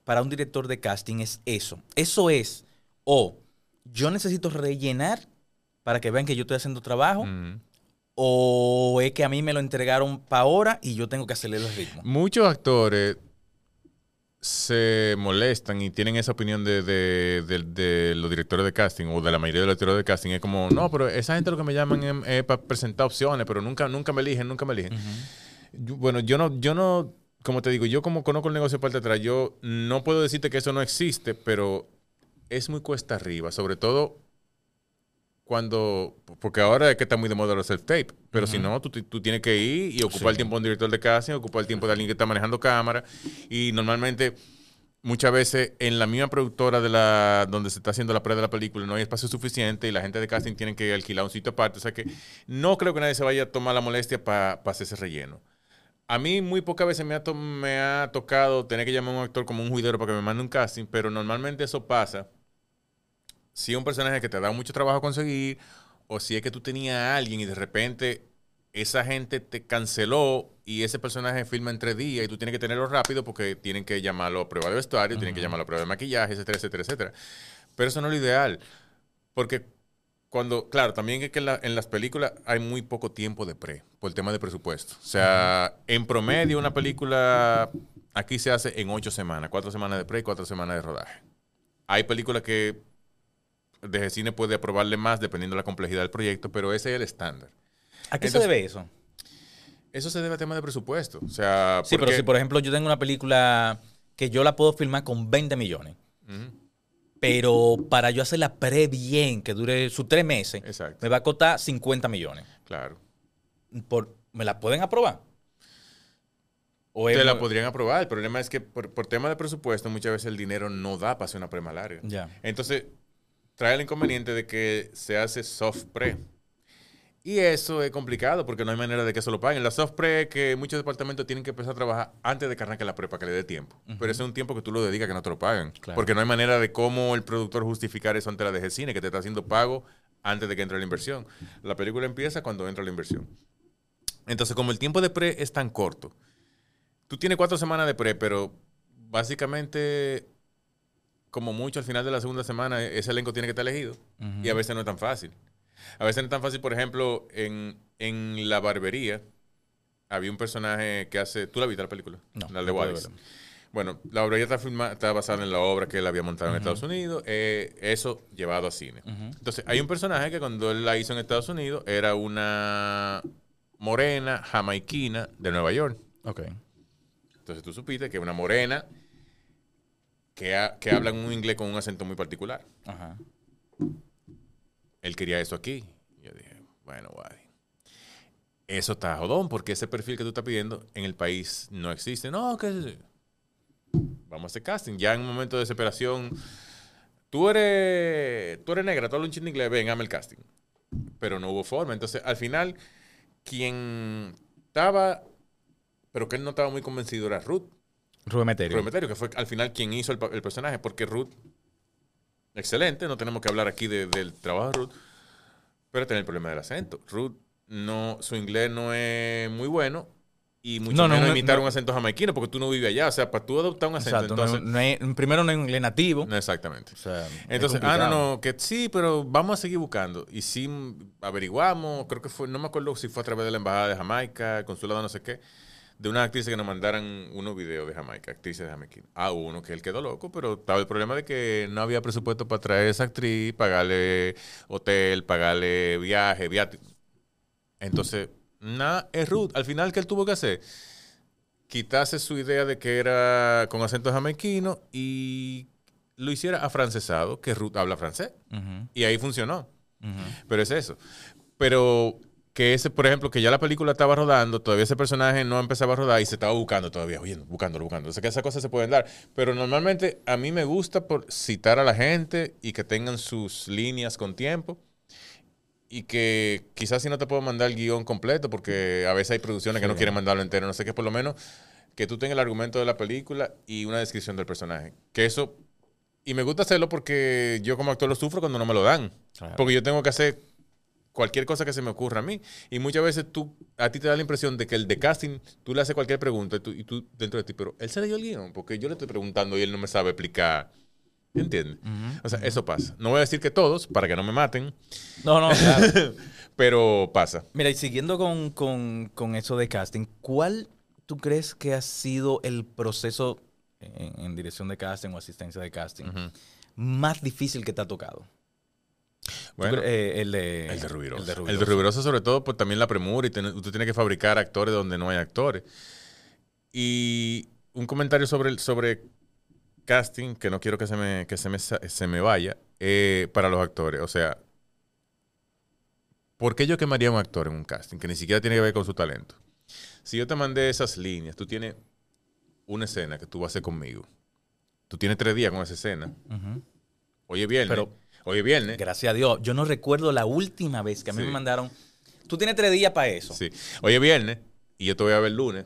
para un director de casting es eso? Eso es, o yo necesito rellenar para que vean que yo estoy haciendo trabajo, Mm. o es que a mí me lo entregaron para ahora y yo tengo que acelerar el ritmo. Muchos actores se molestan y tienen esa opinión de, de- de- de los directores de casting o de la mayoría de los directores de casting. Es como, no, pero esa gente lo que me llaman es, para presentar opciones, pero nunca, nunca me eligen, nunca me eligen. Yo- bueno, yo no, yo no, como te digo, yo como conozco el negocio de parte de atrás, yo no puedo decirte que eso no existe, pero es muy cuesta arriba, sobre todo cuando, porque ahora es que está muy de moda los self-tape, pero si no, tú, tú tienes que ir y ocupar el tiempo de un director de casting, ocupar el tiempo de alguien que está manejando cámara, y normalmente, muchas veces, en la misma productora de la donde se está haciendo la prueba de la película no hay espacio suficiente y la gente de casting tiene que alquilar un sitio aparte, o sea que no creo que nadie se vaya a tomar la molestia para hacer ese relleno. A mí muy pocas veces me ha, to- me ha tocado tener que llamar a un actor como un juidero para que me mande un casting, pero normalmente eso pasa si es un personaje que te da mucho trabajo conseguir, o si es que tú tenías a alguien y de repente esa gente te canceló y ese personaje filma en tres días y tú tienes que tenerlo rápido porque tienen que llamarlo a prueba de vestuario, tienen que llamarlo a prueba de maquillaje, etcétera, etcétera, etcétera. Pero eso no es lo ideal. Porque cuando, claro, también es que en, la- en las películas hay muy poco tiempo de pre, por el tema de presupuesto. O sea, en promedio una película aquí se hace en ocho semanas, cuatro semanas de pre y cuatro semanas de rodaje. Hay películas que desde cine puede aprobarle más dependiendo de la complejidad del proyecto, pero ese es el estándar. ¿A qué Entonces- se debe eso? Eso se debe a tema de presupuesto. O sea, Sí, pero si por ejemplo yo tengo una película que yo la puedo filmar con 20 millones, pero para yo hacerla pre bien, que dure sus tres meses, Exacto. me va a costar 50 millones. Claro. Por, ¿Me la pueden aprobar? ¿O es Te la podrían aprobar. El problema es que por, por tema de presupuesto muchas veces el dinero no da para hacer una pre más larga. Ya. Entonces, trae el inconveniente de que se hace soft pre. Y eso es complicado porque no hay manera de que eso lo paguen. La soft pre es que muchos departamentos tienen que empezar a trabajar antes de que arranque la pre para que le dé tiempo. Pero ese es un tiempo que tú lo dedicas que no te lo pagan. Claro. Porque no hay manera de cómo el productor justificar eso ante la DG Cine, que te está haciendo pago antes de que entre la inversión. La película empieza cuando entra la inversión. Entonces, como el tiempo de pre es tan corto, tú tienes cuatro semanas de pre, pero básicamente, como mucho al final de la segunda semana, ese elenco tiene que estar elegido. Y a veces no es tan fácil. A veces no es tan fácil, por ejemplo, en, en La Barbería, había un personaje que hace... ¿Tú la viste la película? No, La de no verla. Bueno, La Barbería está, filma- está basada en la obra que él había montado en Estados Unidos. eh, eso llevado a cine. Entonces, hay un personaje que cuando él la hizo en Estados Unidos era una morena jamaiquina de Nueva York. Ok. Entonces tú supiste que una morena que, ha- que habla en un inglés con un acento muy particular. Ajá. Él quería eso aquí. Yo dije, bueno, guay. Eso está jodón, porque ese perfil que tú estás pidiendo en el país no existe. No, que vamos a hacer casting. Ya en un momento de desesperación, tú eres, tú eres negra, tú hablas un chin de inglés, ven, hazme el casting. Pero no hubo forma. Entonces, al final, quien estaba, pero que él no estaba muy convencido era Ruth. Rubén Meterio. Rubén Meterio, que fue al final quien hizo el, personaje, porque Ruth, excelente, no tenemos que hablar aquí de- del trabajo de Ruth, pero tiene el problema del acento. Ruth, no, su inglés no es muy bueno y mucho No, no, menos no, imitar no. un acento jamaiquino, porque tú no vives allá. O sea, para tú adoptar un acento, Exacto. no- entonces... no hay- primero no hay un inglés nativo. Exactamente. O sea, es Entonces, ah, no, no, que sí, pero vamos a seguir buscando. Y sí averiguamos, creo que fue, no me acuerdo si fue a través de la Embajada de Jamaica, el consulado no sé qué, de una actriz que nos mandaran unos videos de Jamaica, actrices de Jamaica. Ah, uno que él quedó loco, pero estaba el problema de que no había presupuesto para traer a esa actriz, pagarle hotel, pagarle viaje, viático. Entonces, nada, es Ruth. Al final, ¿qué él tuvo que hacer? Quitarse su idea de que era con acento jamaiquino y lo hiciera afrancesado, que Ruth habla francés. Y ahí funcionó. ujú. Pero es eso. Pero que ese, por ejemplo, que ya la película estaba rodando, todavía ese personaje no empezaba a rodar y se estaba buscando todavía, oye, buscándolo, buscándolo. O sea que esas cosas se pueden dar. Pero normalmente a mí me gusta por citar a la gente y que tengan sus líneas con tiempo. Y que quizás si no te puedo mandar el guion completo, porque a veces hay producciones que no quieren mandarlo entero, no sé qué, por lo menos que tú tengas el argumento de la película y una descripción del personaje. Que eso y me gusta hacerlo porque yo como actor lo sufro cuando no me lo dan. Porque yo tengo que hacer cualquier cosa que se me ocurra a mí. Y muchas veces tú, a ti te da la impresión de que el de casting, tú le haces cualquier pregunta y tú, y tú dentro de ti, pero él se leyó el guion, porque yo le estoy preguntando y él no me sabe explicar. ¿Entiendes? O sea, eso pasa. No voy a decir que todos, para que no me maten, No, no, claro. pero pasa. Mira, y siguiendo con, con- con eso de casting, ¿cuál tú crees que ha sido el proceso en, en dirección de casting o asistencia de casting más difícil que te ha tocado? ¿Tú Bueno, eh, el de El de Rubirosa. El de El de Rubirosa. Rubirosa, sobre todo, por también la premura y ten- usted tiene que fabricar actores donde no hay actores. Y un comentario sobre, el- sobre casting, que no quiero que se me, que se me, se me vaya, eh, para los actores. O sea, ¿por qué yo quemaría a un actor en un casting que ni siquiera tiene que ver con su talento? Si yo te mandé esas líneas, tú tienes una escena que tú vas a hacer conmigo. Tú tienes tres días con esa escena. Ujú. Hoy es viernes. Pero- hoy es viernes. Gracias a Dios. Yo no recuerdo la última vez que a mí Sí. me mandaron. Tú tienes tres días para eso. Sí. Hoy es viernes y yo te voy a ver lunes.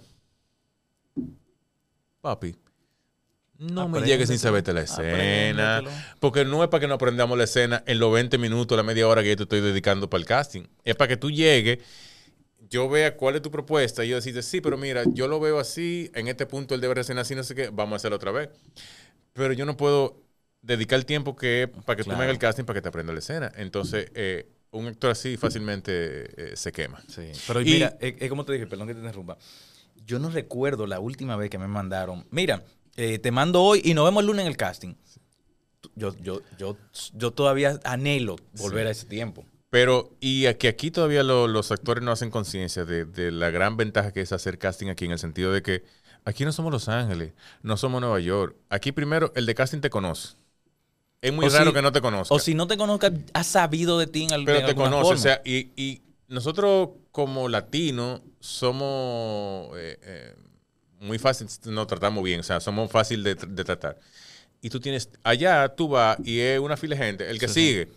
Papi, No me llegues sin saberte la escena. Porque no es para que no aprendamos la escena en los 20 minutos, la media hora que yo te estoy dedicando para el casting. Es para que tú llegues, yo vea cuál es tu propuesta y yo decirte, sí, pero mira, yo lo veo así, en este punto él debe escena así, no sé qué, vamos a hacerlo otra vez. Pero yo no puedo dedicar el tiempo que para que tú me Claro. hagas el casting para que te aprenda la escena. Entonces, eh, un actor así fácilmente eh, se quema. Sí. Pero Y- mira, es, es como te dije, perdón que te interrumpa. Yo no recuerdo la última vez que me mandaron. Mira, eh, te mando hoy y nos vemos el lunes en el casting. Yo, yo, yo, yo todavía anhelo volver a ese tiempo. Pero, y aquí, aquí todavía lo- los actores no hacen conciencia de, de la gran ventaja que es hacer casting aquí, en el sentido de que aquí no somos Los Ángeles, no somos Nueva York. Aquí primero el de casting te conoce. Es muy O raro si- que no te conozca. O si no te conozca, has sabido de ti en, al- pero de te conoce. O sea, y, y nosotros como latinos somos eh, eh, muy fácil, nos tratamos bien, o sea, somos fácil de, de tratar. Y tú tienes, allá tú vas y es una fila de gente, el que Sí, sí. sigue.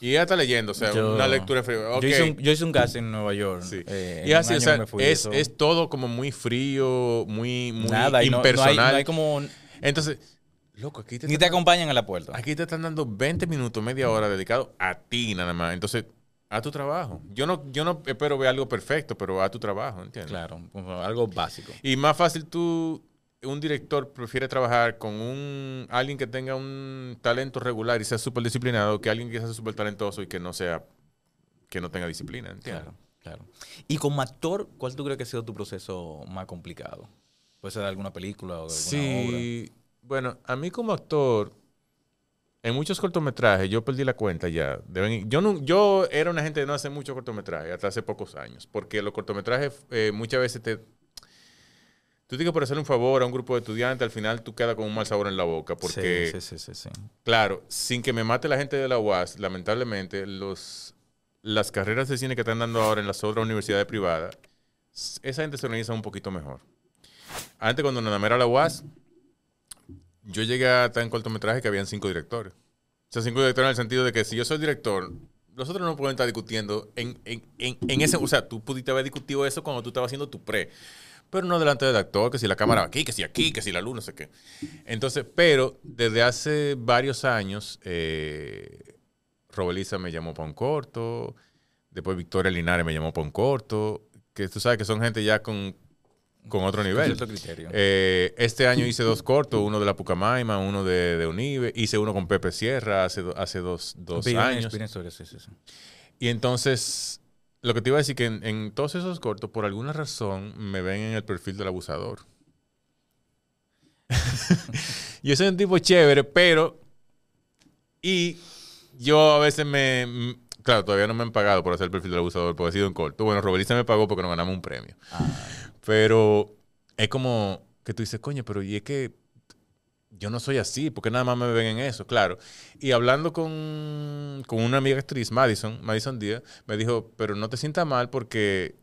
Y ella está leyendo, o sea, Yo- una lectura fría. yo, hice un, yo hice un casting en Nueva York. Sí. eh, y así, o sea, es, es todo como muy frío, muy, muy nada, y no- no, hay, impersonal. no hay como... Entonces, loco, aquí te, Ni te están, acompañan a la puerta. aquí te están dando 20 minutos, media hora dedicado a ti nada más. Entonces, a tu trabajo. Yo no, yo no espero ver algo perfecto, pero a tu trabajo, ¿entiendes? Claro, algo básico. Y más fácil tú, un director prefiere trabajar con un alguien que tenga un talento regular y sea súper disciplinado que alguien que sea súper talentoso y que no sea, que no tenga disciplina, ¿entiendes? Claro, claro. Y como actor, ¿cuál tú crees que ha sido tu proceso más complicado? Puede ser de alguna película o de alguna obra. Bueno, a mí como actor, en muchos cortometrajes, yo perdí la cuenta ya. Deben- yo, no, yo era una gente que no hace muchos cortometrajes, hasta hace pocos años, porque los cortometrajes eh, muchas veces te... Tú dices por hacer un favor a un grupo de estudiantes, al final tú quedas con un mal sabor en la boca, porque... Sí, sí, sí, sí, sí. Claro, sin que me mate la gente de la UAS, lamentablemente, los, las carreras de cine que están dando ahora en las otras universidades privadas, esa gente se organiza un poquito mejor. Antes, cuando más era la UAS, yo llegué a en cortometraje que habían cinco directores. O sea, cinco directores en el sentido de que si yo soy director, los otros no pueden estar discutiendo en, en, en, en ese... O sea, tú pudiste haber discutido eso cuando tú estabas haciendo tu pre. Pero no delante del actor, que si la cámara aquí, que si aquí, que si la luz, no sé qué. Entonces, pero desde hace varios años, eh, Robeliza me llamó para un corto, después Victoria Linares me llamó para un corto, que tú sabes que son gente ya con, con otro nivel. criterio. Eh, este año hice dos cortos, uno de la Pucamaima, uno de, de Unive, hice uno con Pepe Sierra hace, hace dos, dos años. sí, sí. Y entonces, lo que te iba a decir que en, en todos esos cortos, por alguna razón, me ven en el perfil del abusador. yo soy un tipo chévere, pero... Y yo a veces me... m- Claro, todavía no me han pagado por hacer el perfil del abusador, porque ha sido un corto. Bueno, Robelista me pagó porque nos ganamos un premio. Pero es como que tú dices, coño, pero y es que yo no soy así, porque nada más me ven en eso, claro. Y hablando con, con una amiga actriz, Madison, Madison Díaz, me dijo, pero no te sientas mal porque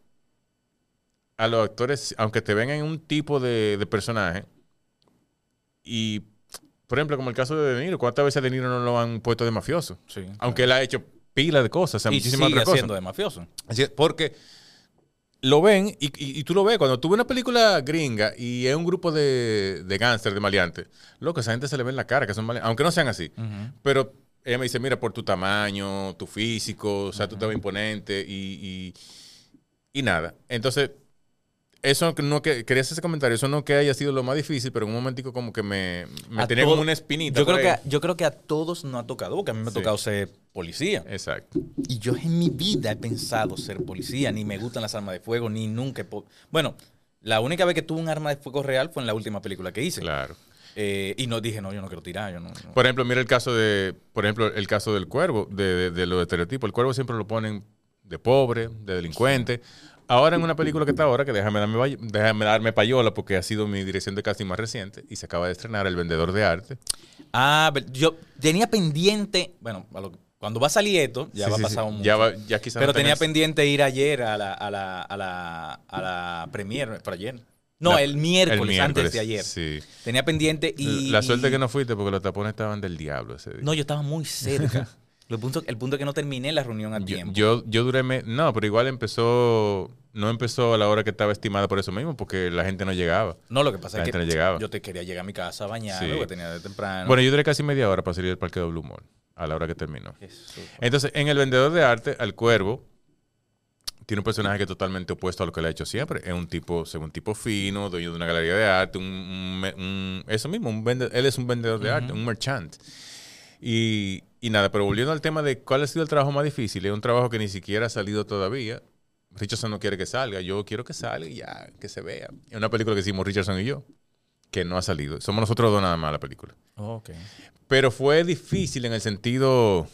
a los actores, aunque te ven en un tipo de, de personaje, y por ejemplo, como el caso de De Niro, ¿cuántas veces a De Niro no lo han puesto de mafioso? Sí, Aunque él ha hecho pila de cosas, o sea, y muchísimas sigue otras cosas. de mafioso. Así porque lo ven y, y- y tú lo ves. Cuando tú ves una película gringa y es un grupo de, de gángster, de maleantes, loco, esa gente se le ve en la cara que son maleantes, aunque no sean así. Pero ella me dice, mira, por tu tamaño, tu físico, o sea, tú te ves imponente y, y, y nada. Entonces, eso no que quería hacer ese comentario, eso no que haya sido lo más difícil, pero en un momentico como que me, tenía como una espinita. Yo creo, que, ahí. yo creo que a todos nos ha tocado, porque a mí me ha Sí. tocado ser policía. Exacto. Y yo en mi vida he pensado ser policía, ni me gustan las armas de fuego, ni nunca. Bueno, la única vez que tuve un arma de fuego real fue en la última película que hice. Claro. Eh, y no dije, no, yo no quiero tirar, yo no. no. Por ejemplo, mira el caso de, por ejemplo, el caso del cuervo, de, de- de los estereotipos. El cuervo siempre lo ponen de pobre, de delincuente. Ahora en una película que está ahora, que déjame darme, déjame darme payola, porque ha sido mi dirección de casting más reciente, y se acaba de estrenar El Vendedor de Arte. Ah, pero yo tenía pendiente, bueno, a lo- cuando va a salir esto, ya Sí, va sí, sí. pasado mucho. Ya, va- ya quizás pero no tenía pendiente ir ayer a la, a la, a la, a la premier, para ayer. No, La- el, miércoles, el antes de miércoles, ayer. sí. Tenía pendiente y... La suerte que no fuiste porque los tapones estaban del diablo ese día. No, yo estaba muy cerca. El punto, el punto es que no terminé la reunión a Yo, tiempo. yo, yo duré... me- no, pero igual empezó... No empezó a la hora que estaba estimada por eso mismo, porque la gente no llegaba. no, lo que pasa La es que gente no llegaba. yo te quería llegar a mi casa a bañarme, Sí. porque tenía de temprano. Bueno, yo duré casi media hora para salir del parque de Blue Mall, a la hora que terminó. Jesús. Entonces, en El Vendedor de Arte, al Cuervo, tiene un personaje que es totalmente opuesto a lo que le ha hecho siempre. Es un tipo, según tipo fino, dueño de una galería de arte, un, un- eso mismo, un vende- él es un vendedor de arte, un merchant. Y, y nada, pero volviendo al tema de cuál ha sido el trabajo más difícil, es un trabajo que ni siquiera ha salido todavía. Richardson no quiere que salga, yo quiero que salga y ya, que se vea. Es una película que hicimos Richardson y yo, que no ha salido. Somos nosotros dos nada más la película. Oh, ok. Pero fue difícil en el sentido.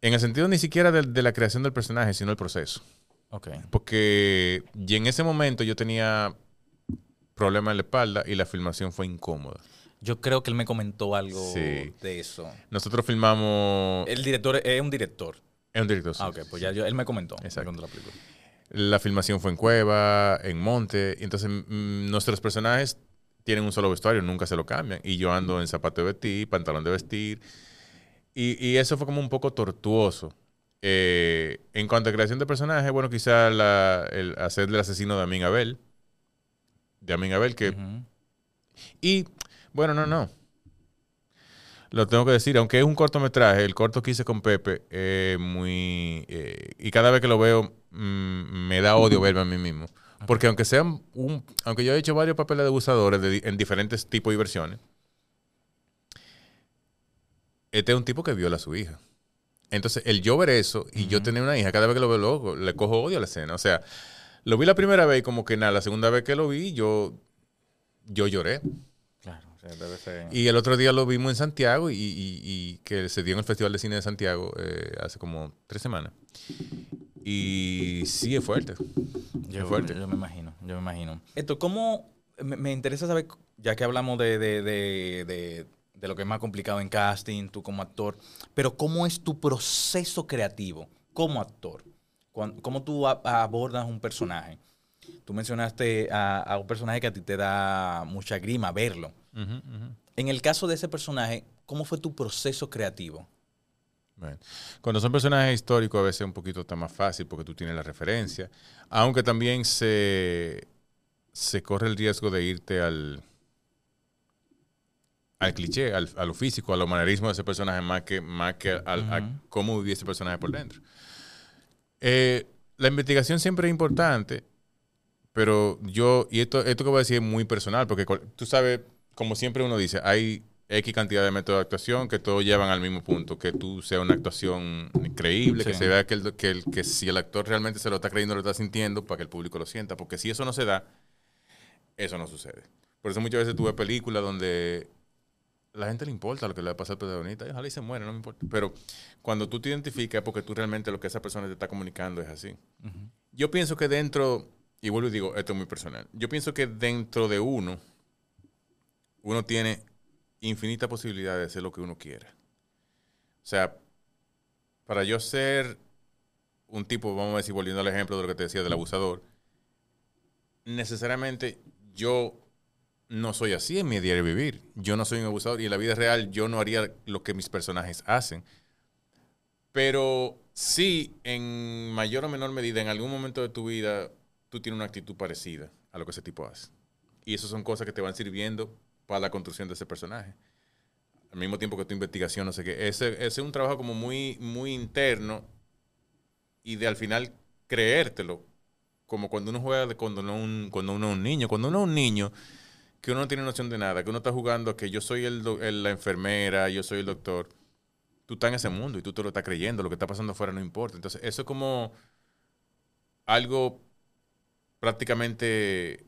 En el sentido ni siquiera de, de la creación del personaje, sino el proceso. Ok. Porque y en ese momento yo tenía problemas en la espalda y la filmación fue incómoda. Yo creo que él me comentó algo Sí. de eso. Nosotros filmamos. El director es un director. Es un director. sí. Ah, ok, pues ya yo, él me comentó. me Exacto. contó la filmación fue en cueva, en monte. Y entonces mm, nuestros personajes tienen un solo vestuario, nunca se lo cambian. Y yo ando en zapato de vestir, pantalón de vestir. Y, y eso fue como un poco tortuoso. Eh, en cuanto a creación de personajes, bueno, quizá la, el hacer del asesino de Amin Abel. De Amin Abel, que Ujú. y, bueno, no, no. Lo tengo que decir, aunque es un cortometraje, el corto que hice con Pepe es muy... eh, y cada vez que lo veo mm, me da odio verme a mí mismo. Porque aunque sean un... Aunque yo he hecho varios papeles de abusadores de en diferentes tipos y versiones, este es un tipo que viola a su hija. Entonces, el yo ver eso y yo tener una hija, cada vez que lo veo loco, le cojo odio a la escena. O sea, lo vi la primera vez y como que nada, la segunda vez que lo vi, yo, yo lloré. Ser. Y el otro día lo vimos en Santiago y, y- y que se dio en el Festival de Cine de Santiago eh, hace como tres semanas. Y sí es fuerte. Yo, es fuerte. yo me imagino, yo me imagino. Esto, ¿cómo? Me, me interesa saber, ya que hablamos de, de, de, de- de lo que es más complicado en casting, tú como actor, pero ¿cómo es tu proceso creativo como actor? ¿Cómo tú a- abordas un personaje? Tú mencionaste a, a un personaje que a ti te da mucha grima verlo. En el caso de ese personaje, ¿cómo fue tu proceso creativo? Bueno, cuando son personajes históricos a veces es un poquito está más fácil porque tú tienes la referencia, aunque también se, se corre el riesgo de irte al, al cliché, al, a lo físico, a lo manerismo de ese personaje más que, más que al- a cómo vivía ese personaje por dentro. Eh, la investigación siempre es importante, pero yo, y esto, esto que voy a decir es muy personal, porque tú sabes, como siempre uno dice, hay X cantidad de métodos de actuación que todos llevan al mismo punto, que tú sea una actuación creíble, que se vea que, el, que, el- que si el actor realmente se lo está creyendo, lo está sintiendo, para que el público lo sienta, porque si eso no se da, eso no sucede. Por eso muchas veces tuve películas donde la gente le importa lo que le pasa al protagonista, y ojalá y se muere, no me importa. Pero cuando tú te identificas porque tú realmente lo que esa persona te está comunicando es así. Yo pienso que dentro, y vuelvo y digo, esto es muy personal, yo pienso que dentro de uno, uno tiene infinita posibilidad de hacer lo que uno quiera. O sea, para yo ser un tipo, vamos a decir, volviendo al ejemplo de lo que te decía del abusador, necesariamente yo no soy así en mi diario vivir. Yo no soy un abusador y en la vida real yo no haría lo que mis personajes hacen. Pero sí, en mayor o menor medida, en algún momento de tu vida, tú tienes una actitud parecida a lo que ese tipo hace. Y eso son cosas que te van sirviendo para la construcción de ese personaje. Al mismo tiempo que tu investigación, no sé qué. Ese, ese es un trabajo como muy, muy interno y de al final creértelo. Como cuando uno juega, cuando, uno, un- cuando uno es un niño. Cuando uno es un niño, que uno no tiene noción de nada, que uno está jugando que yo soy el, el- la enfermera, yo soy el doctor. Tú estás en ese mundo y tú te lo estás creyendo. Lo que está pasando afuera no importa. Entonces, eso es como algo prácticamente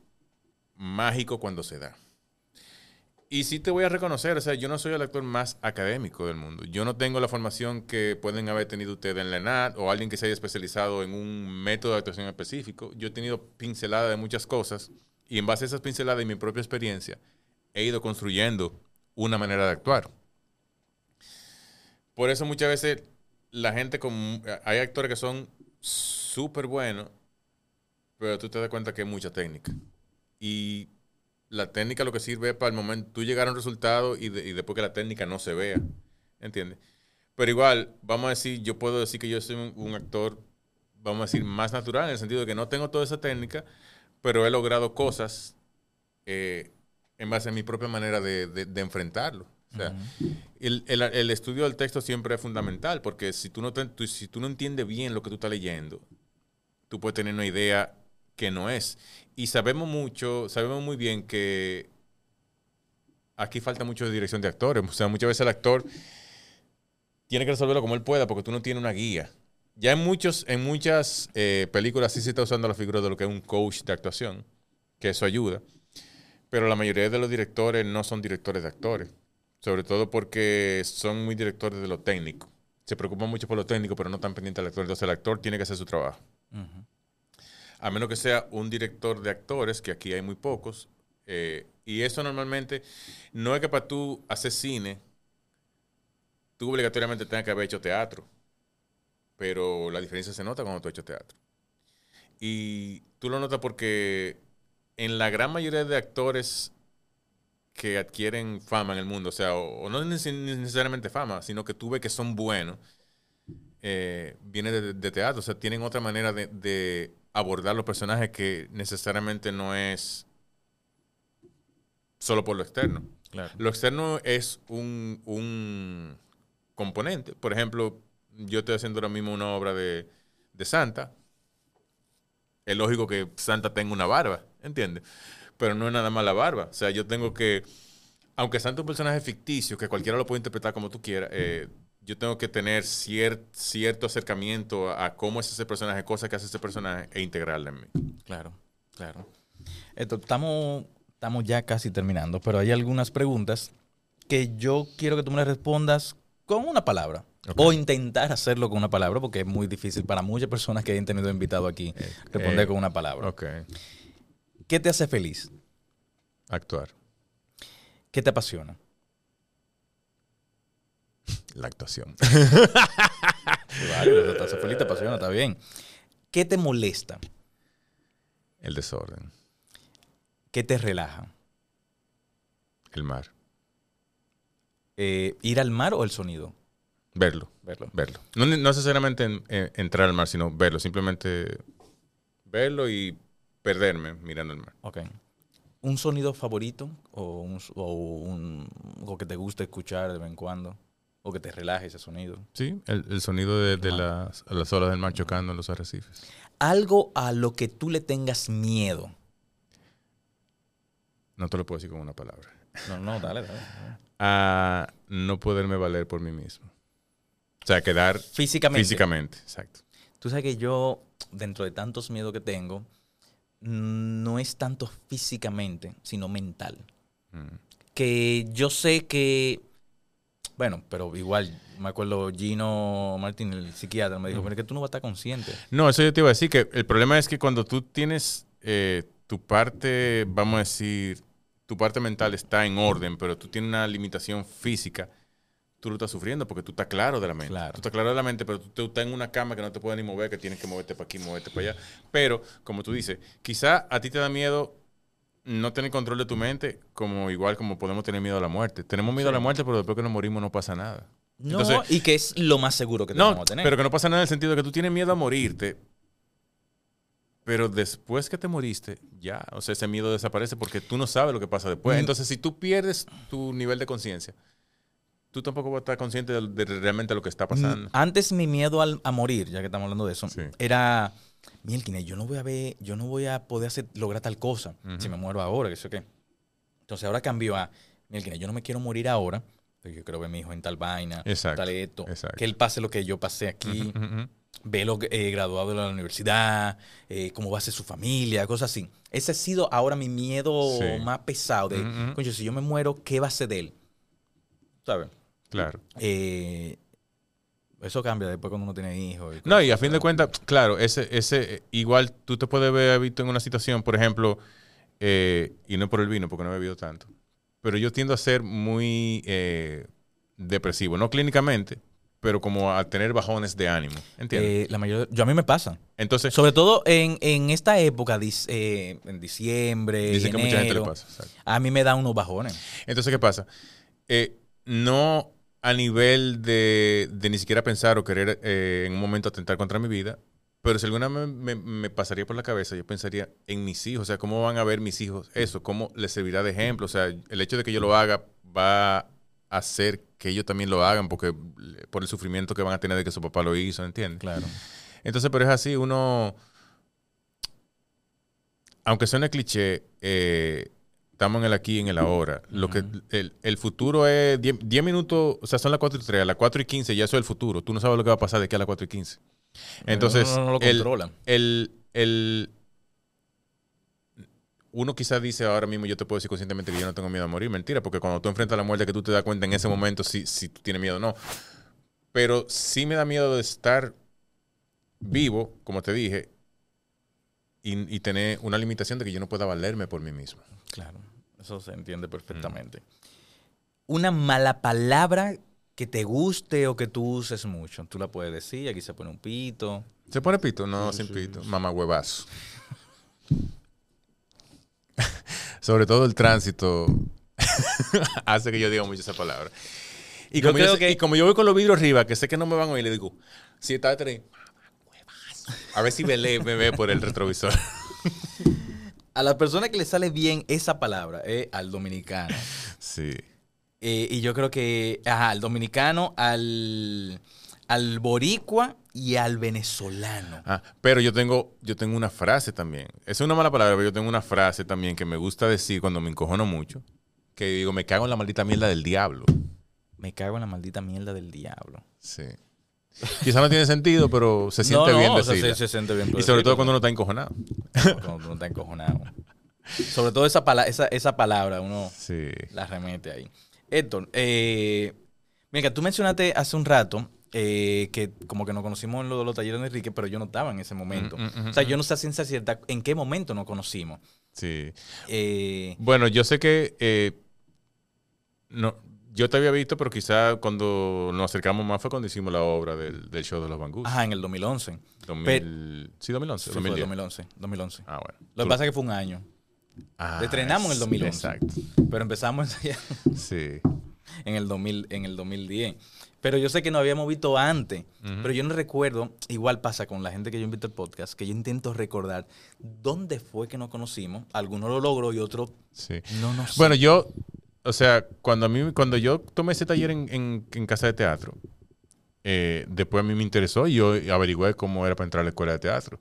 mágico cuando se da. Y sí te voy a reconocer, o sea, yo no soy el actor más académico del mundo. Yo no tengo la formación que pueden haber tenido ustedes en la ENAD o alguien que se haya especializado en un método de actuación específico. Yo he tenido pinceladas de muchas cosas y en base a esas pinceladas y mi propia experiencia he ido construyendo una manera de actuar. Por eso muchas veces la gente con... Hay actores que son súper buenos, pero tú te das cuenta que es mucha técnica. Y la técnica lo que sirve es para el momento tú llegar a un resultado y, de- y después que la técnica no se vea. ¿Entiendes? Pero igual, vamos a decir, yo puedo decir que yo soy un, un actor, vamos a decir, más natural, en el sentido de que no tengo toda esa técnica, pero he logrado cosas eh, en base a mi propia manera de, de- de enfrentarlo. O sea, el, el- el estudio del texto siempre es fundamental, porque si tú, no te- tú- si tú no entiendes bien lo que tú estás leyendo, tú puedes tener una idea que no es. Y sabemos mucho, sabemos muy bien que aquí falta mucho de dirección de actores. O sea, muchas veces el actor tiene que resolverlo como él pueda porque tú no tienes una guía. Ya en, muchos, en muchas eh, películas sí se está usando la figura de lo que es un coach de actuación, que eso ayuda. Pero la mayoría de los directores no son directores de actores. Sobre todo porque son muy directores de lo técnico. Se preocupan mucho por lo técnico, pero no están pendientes del actor. Entonces el actor tiene que hacer su trabajo. A menos que sea un director de actores, que aquí hay muy pocos. eh, y eso normalmente no es que para tú hacer cine, tú obligatoriamente tengas que haber hecho teatro. Pero la diferencia se nota cuando tú has hecho teatro. Y tú lo notas porque en la gran mayoría de actores que adquieren fama en el mundo, o sea, o, no neces- necesariamente fama, sino que tú ves que son buenos, eh, viene de, teatro, o sea, tienen otra manera de abordar los personajes que necesariamente no es solo por lo externo. Claro. Lo externo es un, un componente. Por ejemplo, yo estoy haciendo ahora mismo una obra de, de Santa. Es lógico que Santa tenga una barba, ¿entiendes? Pero no es nada más la barba. O sea, yo tengo que, aunque Santa es un personaje ficticio, que cualquiera lo puede interpretar como tú quieras, eh, yo tengo que tener cier- cierto acercamiento a, cómo es ese personaje, cosas que hace ese personaje, e integrarla en mí. Claro, claro. Esto, estamos, estamos ya casi terminando, pero hay algunas preguntas que yo quiero que tú me las respondas con una palabra. O intentar hacerlo con una palabra, porque es muy difícil para muchas personas que hayan tenido invitado aquí responder eh, con una palabra. ¿Qué te hace feliz? Actuar. ¿Qué te apasiona? La actuación. Vale, hace feliz, te apasiona, está bien. ¿Qué te molesta? El desorden. ¿Qué te relaja? El mar. Eh, ¿Ir al mar o el sonido? Verlo. Verlo. Verlo. No, no necesariamente en- en- entrar al mar, sino verlo. Simplemente verlo y perderme mirando el mar. Ok. ¿Un sonido favorito o, un, o un- o que te gusta escuchar de vez en cuando? ¿O que te relaje ese sonido? Sí, el, el sonido de, de las, las olas del mar chocando en los arrecifes. Algo a lo que tú le tengas miedo. No te lo puedo decir con una palabra. No, no, dale, dale. A no poderme valer por mí mismo. O sea, quedar Físicamente. físicamente. Exacto. Tú sabes que yo, dentro de tantos miedos que tengo, no es tanto físicamente, sino mental. Mm. Que yo sé que, bueno, pero igual, me acuerdo Gino Martín, el psiquiatra, me dijo, pero es que tú no vas a estar consciente. No, eso yo te iba a decir que el problema es que cuando tú tienes eh, tu parte, vamos a decir, tu parte mental está en orden, pero tú tienes una limitación física, tú lo estás sufriendo porque tú estás claro de la mente. Claro. Tú estás claro de la mente, pero tú, tú estás en una cama que no te puedes ni mover, que tienes que moverte para aquí, moverte para allá. Pero, como tú dices, quizá a ti te da miedo no tener control de tu mente, como igual como podemos tener miedo a la muerte. Tenemos miedo a la muerte, pero después que nos morimos no pasa nada. No, Entonces- y que es lo más seguro que No, vamos a tener. pero que no pasa nada en el sentido de que tú tienes miedo a morirte, pero después que te moriste, ya, o sea, ese miedo desaparece porque tú no sabes lo que pasa después. Mm. Entonces, si tú pierdes tu nivel de conciencia, tú tampoco vas a estar consciente de, de realmente lo que está pasando. Mm, Antes mi miedo al- a morir, ya que estamos hablando de eso, Sí. era, Mielkine, yo no voy a ver, yo no voy a poder hacer, lograr tal cosa Ujú. si me muero ahora, que sé qué. Entonces ahora cambió a, Mielkine, yo no me quiero morir ahora, porque yo quiero ver a mi hijo en tal vaina, Exacto, tal esto, exacto. que él pase lo que yo pasé aquí, ujú. verlo eh, graduado de la universidad, eh, cómo va a ser su familia, cosas así. Ese ha sido ahora mi miedo Sí. más pesado de, coño, si yo me muero, ¿qué va a ser de él? ¿Sabes? Claro. Eh, eso cambia después cuando uno tiene hijos. y No, y a fin de cuentas, claro, ese, ese, igual tú te puedes ver visto en una situación, por ejemplo, eh, y no por el vino, porque no he bebido tanto, pero yo tiendo a ser muy eh, depresivo, no clínicamente, pero como a tener bajones de ánimo, ¿entiendes? Eh, la mayoría, yo a mí me pasa. Entonces, Sobre todo en, en esta época, dis- en diciembre, dicen que mucha gente le enero, pasa. exacto. a mí me da unos bajones. Entonces, ¿qué pasa? No, a nivel de, de ni siquiera pensar o querer eh, en un momento atentar contra mi vida. Pero si alguna vez me, me- me pasaría por la cabeza, yo pensaría en mis hijos. O sea, ¿cómo van a ver mis hijos eso? ¿Cómo les servirá de ejemplo? O sea, el hecho de que yo lo haga va a hacer que ellos también lo hagan porque por el sufrimiento que van a tener de que su papá lo hizo, ¿entiendes? Claro. Entonces, pero es así, uno, aunque suene cliché, eh, estamos en el aquí y en el ahora. Lo que el, el futuro es 10 10 minutos, o sea, son las 4 y 3, a las 4 y 15 ya eso es el futuro. Tú no sabes lo que va a pasar de aquí a las 4 y 15. Entonces, Uno no lo el- controla. el, el- uno quizás dice ahora mismo, yo te puedo decir conscientemente que yo no tengo miedo a morir. Mentira, porque cuando tú enfrentas la muerte, que tú te das cuenta en ese momento si, si tú tienes miedo o no. Pero sí me da miedo de estar vivo, como te dije, y, y tener una limitación de que yo no pueda valerme por mí mismo. Claro, eso se entiende Mm. perfectamente. Una mala palabra que te guste o que tú uses mucho. Tú la puedes decir, aquí se pone un pito. ¿Se pone pito? No, sin pito. Mamá huevazo. Sobre todo el tránsito hace que yo diga mucho esa palabra. Y Yo como yo, creo sé- que- y como yo voy con los vidrios arriba, que sé que no me van a oír, le digo, si está mamá huevazo. A ver si me lee, me ve por el retrovisor. A la persona que le sale bien esa palabra es al dominicano. Sí. Eh, y yo creo que, ajá, al dominicano, al, al boricua y al venezolano. Ah, pero yo tengo, yo tengo una frase también. Es una mala palabra, pero yo tengo una frase también que me gusta decir cuando me encojono mucho. Que digo, me cago en la maldita mierda del diablo. Me cago en la maldita mierda del diablo. Sí. Quizá no tiene sentido, pero se siente No, no, bien o sea, decirla. se, se siente bien. Y sobre todo cuando uno está encojonado. cuando uno está encojonado. Sobre todo esa, pala- esa, esa palabra, uno Sí. la remete ahí. Héctor, eh, mira, tú mencionaste hace un rato eh, que como que nos conocimos en lo de los talleres de Enrique, pero yo no estaba en ese momento. Mm, mm, mm, o sea, yo no sé ciencia cierta en qué momento nos conocimos. Sí. Eh, Bueno, yo sé que no, yo te había visto, pero quizá cuando nos acercamos más fue cuando hicimos la obra del, del show de los Bangus. ajá, en el 2011. 2000, sí, 2011. Sí, fue 2010. 2011. 2011. Ah, bueno. Lo que pasa es que fue un año. Ah, estrenamos en el sí, 2011. Exacto. Pero empezamos Sí. en el, 2000, en el 2010. Pero yo sé que nos habíamos visto antes. Pero yo no recuerdo, igual pasa con la gente que yo invito al podcast, que yo intento recordar dónde fue que nos conocimos. Algunos lo logró y otros Sí. no nos Bueno, yo, o sea, cuando a mí, cuando yo tomé ese taller en, en- en casa de teatro, eh, después a mí me interesó y yo averigüé cómo era para entrar a la escuela de teatro.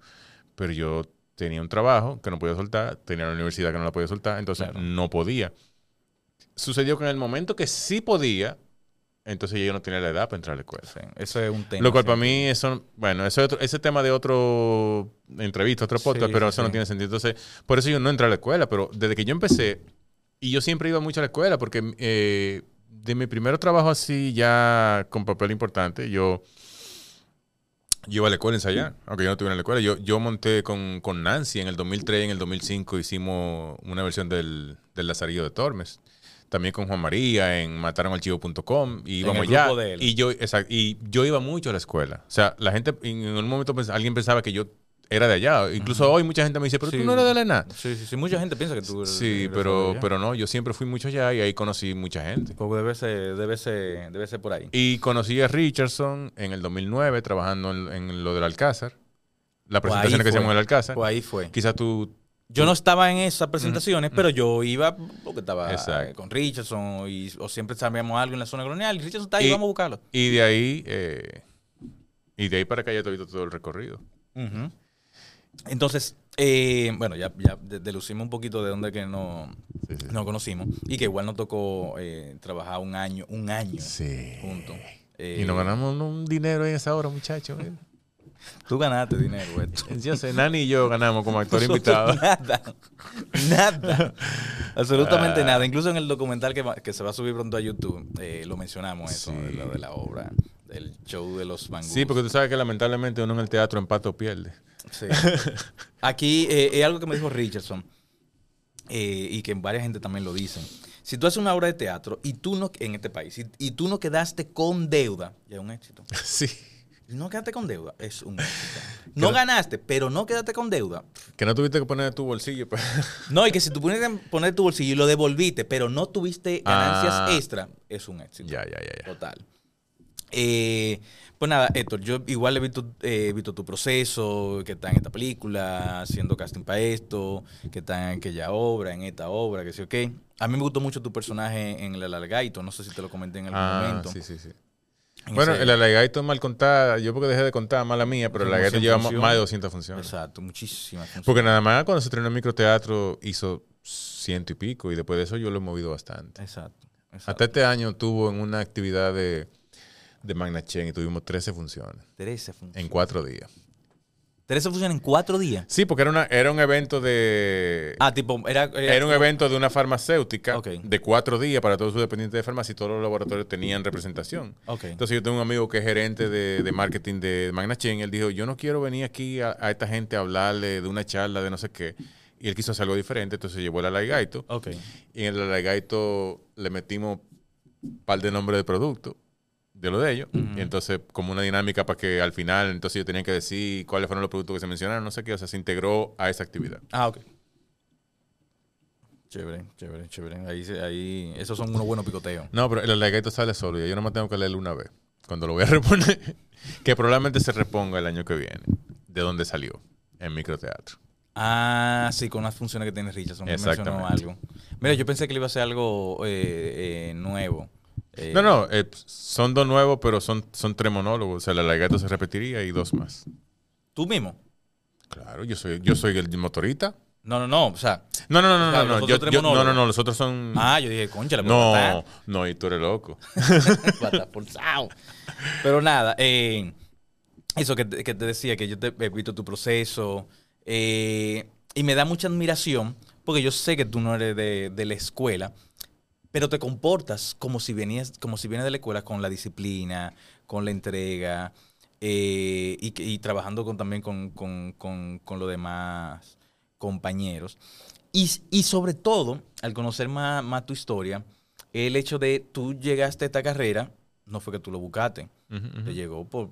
Pero yo tenía un trabajo que no podía soltar, tenía la universidad que no la podía soltar, entonces Claro. no podía. Sucedió que en el momento que sí podía, entonces yo no tenía la edad para entrar a la escuela. Sí, eso es un tema. Lo cual sí. para mí, eso, bueno, eso es otro- ese tema de otro entrevista, otro podcast, Sí, pero eso no tiene sentido. Entonces, por eso yo no entré a la escuela, pero desde que yo empecé, y yo siempre iba mucho a la escuela, porque eh, de mi primer trabajo así, ya con papel importante, yo, yo iba a la escuela a ensayar, aunque yo no estuviera en la escuela. Yo, yo monté con, con Nancy en el 2003, en el 2005 hicimos una versión del, del Lazarillo de Tormes. También con Juan María en mataronarchivo.com y íbamos allá. Y yo, exacto, y yo iba mucho a la escuela. O sea, la gente, en un momento alguien pensaba que yo era de allá. Incluso hoy mucha gente me dice, pero Sí. tú no eres de la ENA. Sí, sí, sí. Mucha gente piensa que tú eres- Sí, eres pero, de pero no, yo siempre fui mucho allá y ahí conocí mucha gente. Pues debe ser, debe ser, debe ser por ahí. Y conocí a Richardson en el 2009 trabajando en, en lo del Alcázar. La Pues presentación que fue. hacíamos en el Alcázar. Pues ahí fue. Quizás tú... Yo no estaba en esas presentaciones, pero yo iba porque estaba Exacto. eh, con Richardson y, o siempre sabíamos algo en la zona colonial y Richardson está ahí, Y- vamos a buscarlo. Y de ahí... eh, y de ahí para acá ya te he visto todo el recorrido. Ujú. Entonces, eh, bueno, ya, ya de- delucimos un poquito de dónde que no, Sí, sí. nos conocimos y que igual nos tocó eh, trabajar un año, un año Sí. juntos. Y Eh, nos ganamos un, dinero en esa hora, muchachos. Tú ganaste dinero, Héctor. Yo sé, Nani y yo ganamos como actor invitado. Nada. Nada. Absolutamente Ah. nada. Incluso en el documental que, va- que se va a subir pronto a YouTube, eh, lo mencionamos eso, Sí. de, lo de la obra, del show de los Van Sí, porque tú sabes que lamentablemente uno en el teatro empata o pierde. Sí. Aquí eh, es algo que me dijo Richardson eh, y que varias gente también lo dicen. Si tú haces una obra de teatro y tú no, en este país, y, y tú no quedaste con deuda, ya es un éxito. Sí. no quedaste con deuda, es un éxito. No ganaste, pero no quedaste con deuda. Que no tuviste que poner de tu bolsillo. pues. No, y que si tú pudiste poner tu bolsillo y lo devolviste, pero no tuviste ganancias Ah. extra, es un éxito. ya, ya, ya, ya. Total. Eh, pues nada, Héctor, yo igual he visto, eh, he visto tu proceso, que está en esta película, haciendo casting para esto, que está en aquella obra, en esta obra, que sí, ok. A mí me gustó mucho tu personaje en El Alargaito, no sé si te lo comenté en algún Ah, momento. sí, sí, sí. En Bueno, ese- el alagaito mal contada, yo porque dejé de contar, mala mía, pero el 100 lleva funciones. más de 200 funciones. Exacto, muchísimas funciones. Porque nada más cuando se estrenó en microteatro hizo ciento y pico y después de eso yo lo he movido bastante. Exacto. exacto. Hasta este año tuvo en una actividad de, de Magna Chen y tuvimos 13 funciones 13 funciones. en cuatro días. 13 funciones en cuatro días. Sí, porque era, una, era un evento de... Ah, tipo, era... Era un evento de una farmacéutica de cuatro días para todos sus dependientes de farmacia y todos los laboratorios tenían representación. Ok. Entonces yo tengo un amigo que es gerente de, de marketing de Magna Chen y él dijo, yo no quiero venir aquí a, a esta gente a hablarle de una charla de no sé qué. Y él quiso hacer algo diferente, entonces llevó el alaigaito. Ok. Y en el alaigaito le metimos un par de nombres de producto de lo de ellos. Y entonces como una dinámica para que al final, entonces ellos tenían que decir cuáles fueron los productos que se mencionaron, no sé qué. O sea, se integró a esa actividad. Ah, ok. Chévere, chévere, chévere. Ahí, ahí, esos son unos buenos picoteos. No, pero el alaigaito sale solo yo no me tengo que leerlo una vez. Cuando lo voy a reponer, que probablemente se reponga el año que viene, de donde salió, en microteatro. Ah, sí, con las funciones que tiene Richardson. que mencionó Exactamente. algo. Mira, yo pensé que le iba a ser algo eh, eh, nuevo. Eh, No, no, eh, son dos nuevos, pero son, son tres monólogos. O sea, el alaigaito se repetiría y dos más. ¿Tú mismo? Claro, yo soy, yo soy el motorista. No, no, no. O sea, No, no, no, no, Claro, no, Yo, no, no, no, los otros son. ah, yo dije, concha, le no, no, y tú eres loco. Pero nada, eh, eso que, te- que te decía, que yo te he visto tu proceso y me da mucha admiración porque yo sé que tú no eres de, de la escuela, pero te comportas como si venías, como si vienes de la escuela con la disciplina, con la entrega eh, y, trabajando con, también con, con, con, con los demás compañeros. Y, y sobre todo, al conocer más, más tu historia, el hecho de tú llegaste a esta carrera, no fue que tú lo buscaste, te llegó por,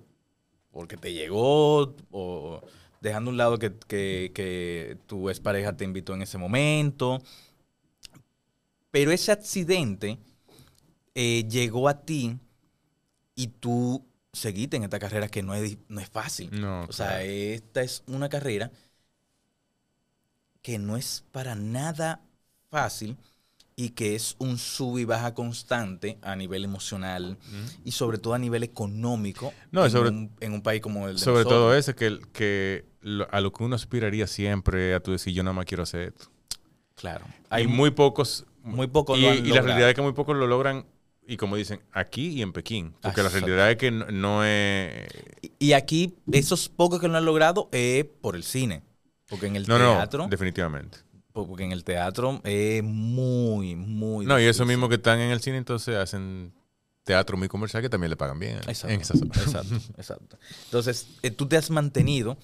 porque te llegó, o dejando a un lado que, que, que tu expareja te invitó en ese momento. Pero ese accidente eh, llegó a ti y tú seguiste en esta carrera que no es, no es fácil. No, o sea, claro. esta es una carrera que no es para nada fácil y que es un sub y baja constante a nivel emocional y sobre todo a nivel económico No, en, sobre- un, en un país como el de Sobre todo ese, que, que lo- a lo que uno aspiraría siempre, a tu decir, yo nada más quiero hacer esto. Claro. Hay Hay muy pocos. Muy pocos y, lo han y la realidad es que muy pocos lo logran, y como dicen, aquí y en Pekín. Porque la realidad es que no, no es. Y aquí, esos pocos que lo han logrado es por el cine. Porque en el No, no, teatro, definitivamente. porque en el teatro es muy, muy No, y eso mismo que están en el cine, entonces hacen teatro muy comercial que también le pagan bien. Exacto, En esas horas. exacto, exacto. Entonces, eh, tú te has mantenido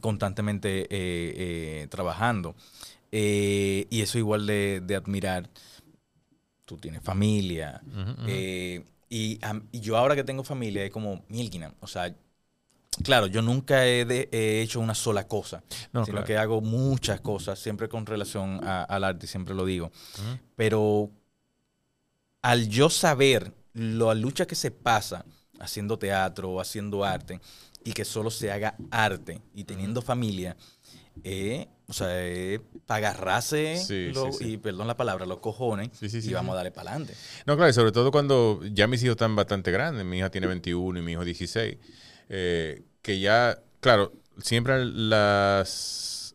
constantemente eh, eh, trabajando. Eh, y eso igual de, de admirar. Tú tienes familia. eh, y, a- y yo ahora que tengo familia es como Milkina. O sea, claro, yo nunca he, de- he hecho una sola cosa. No, sino claro. que hago muchas cosas, siempre con relación a- al arte, siempre lo digo. Pero al yo saber la lucha que se pasa haciendo teatro o haciendo arte y que solo se haga arte y teniendo familia, eh, o sea, para agarrarse, Sí, lo- sí, sí. y perdón la palabra, los cojones, y vamos a darle para adelante. No, claro, y sobre todo cuando ya mis hijos están bastante grandes, mi hija tiene 21 y mi hijo 16, eh, que ya, claro, siempre las...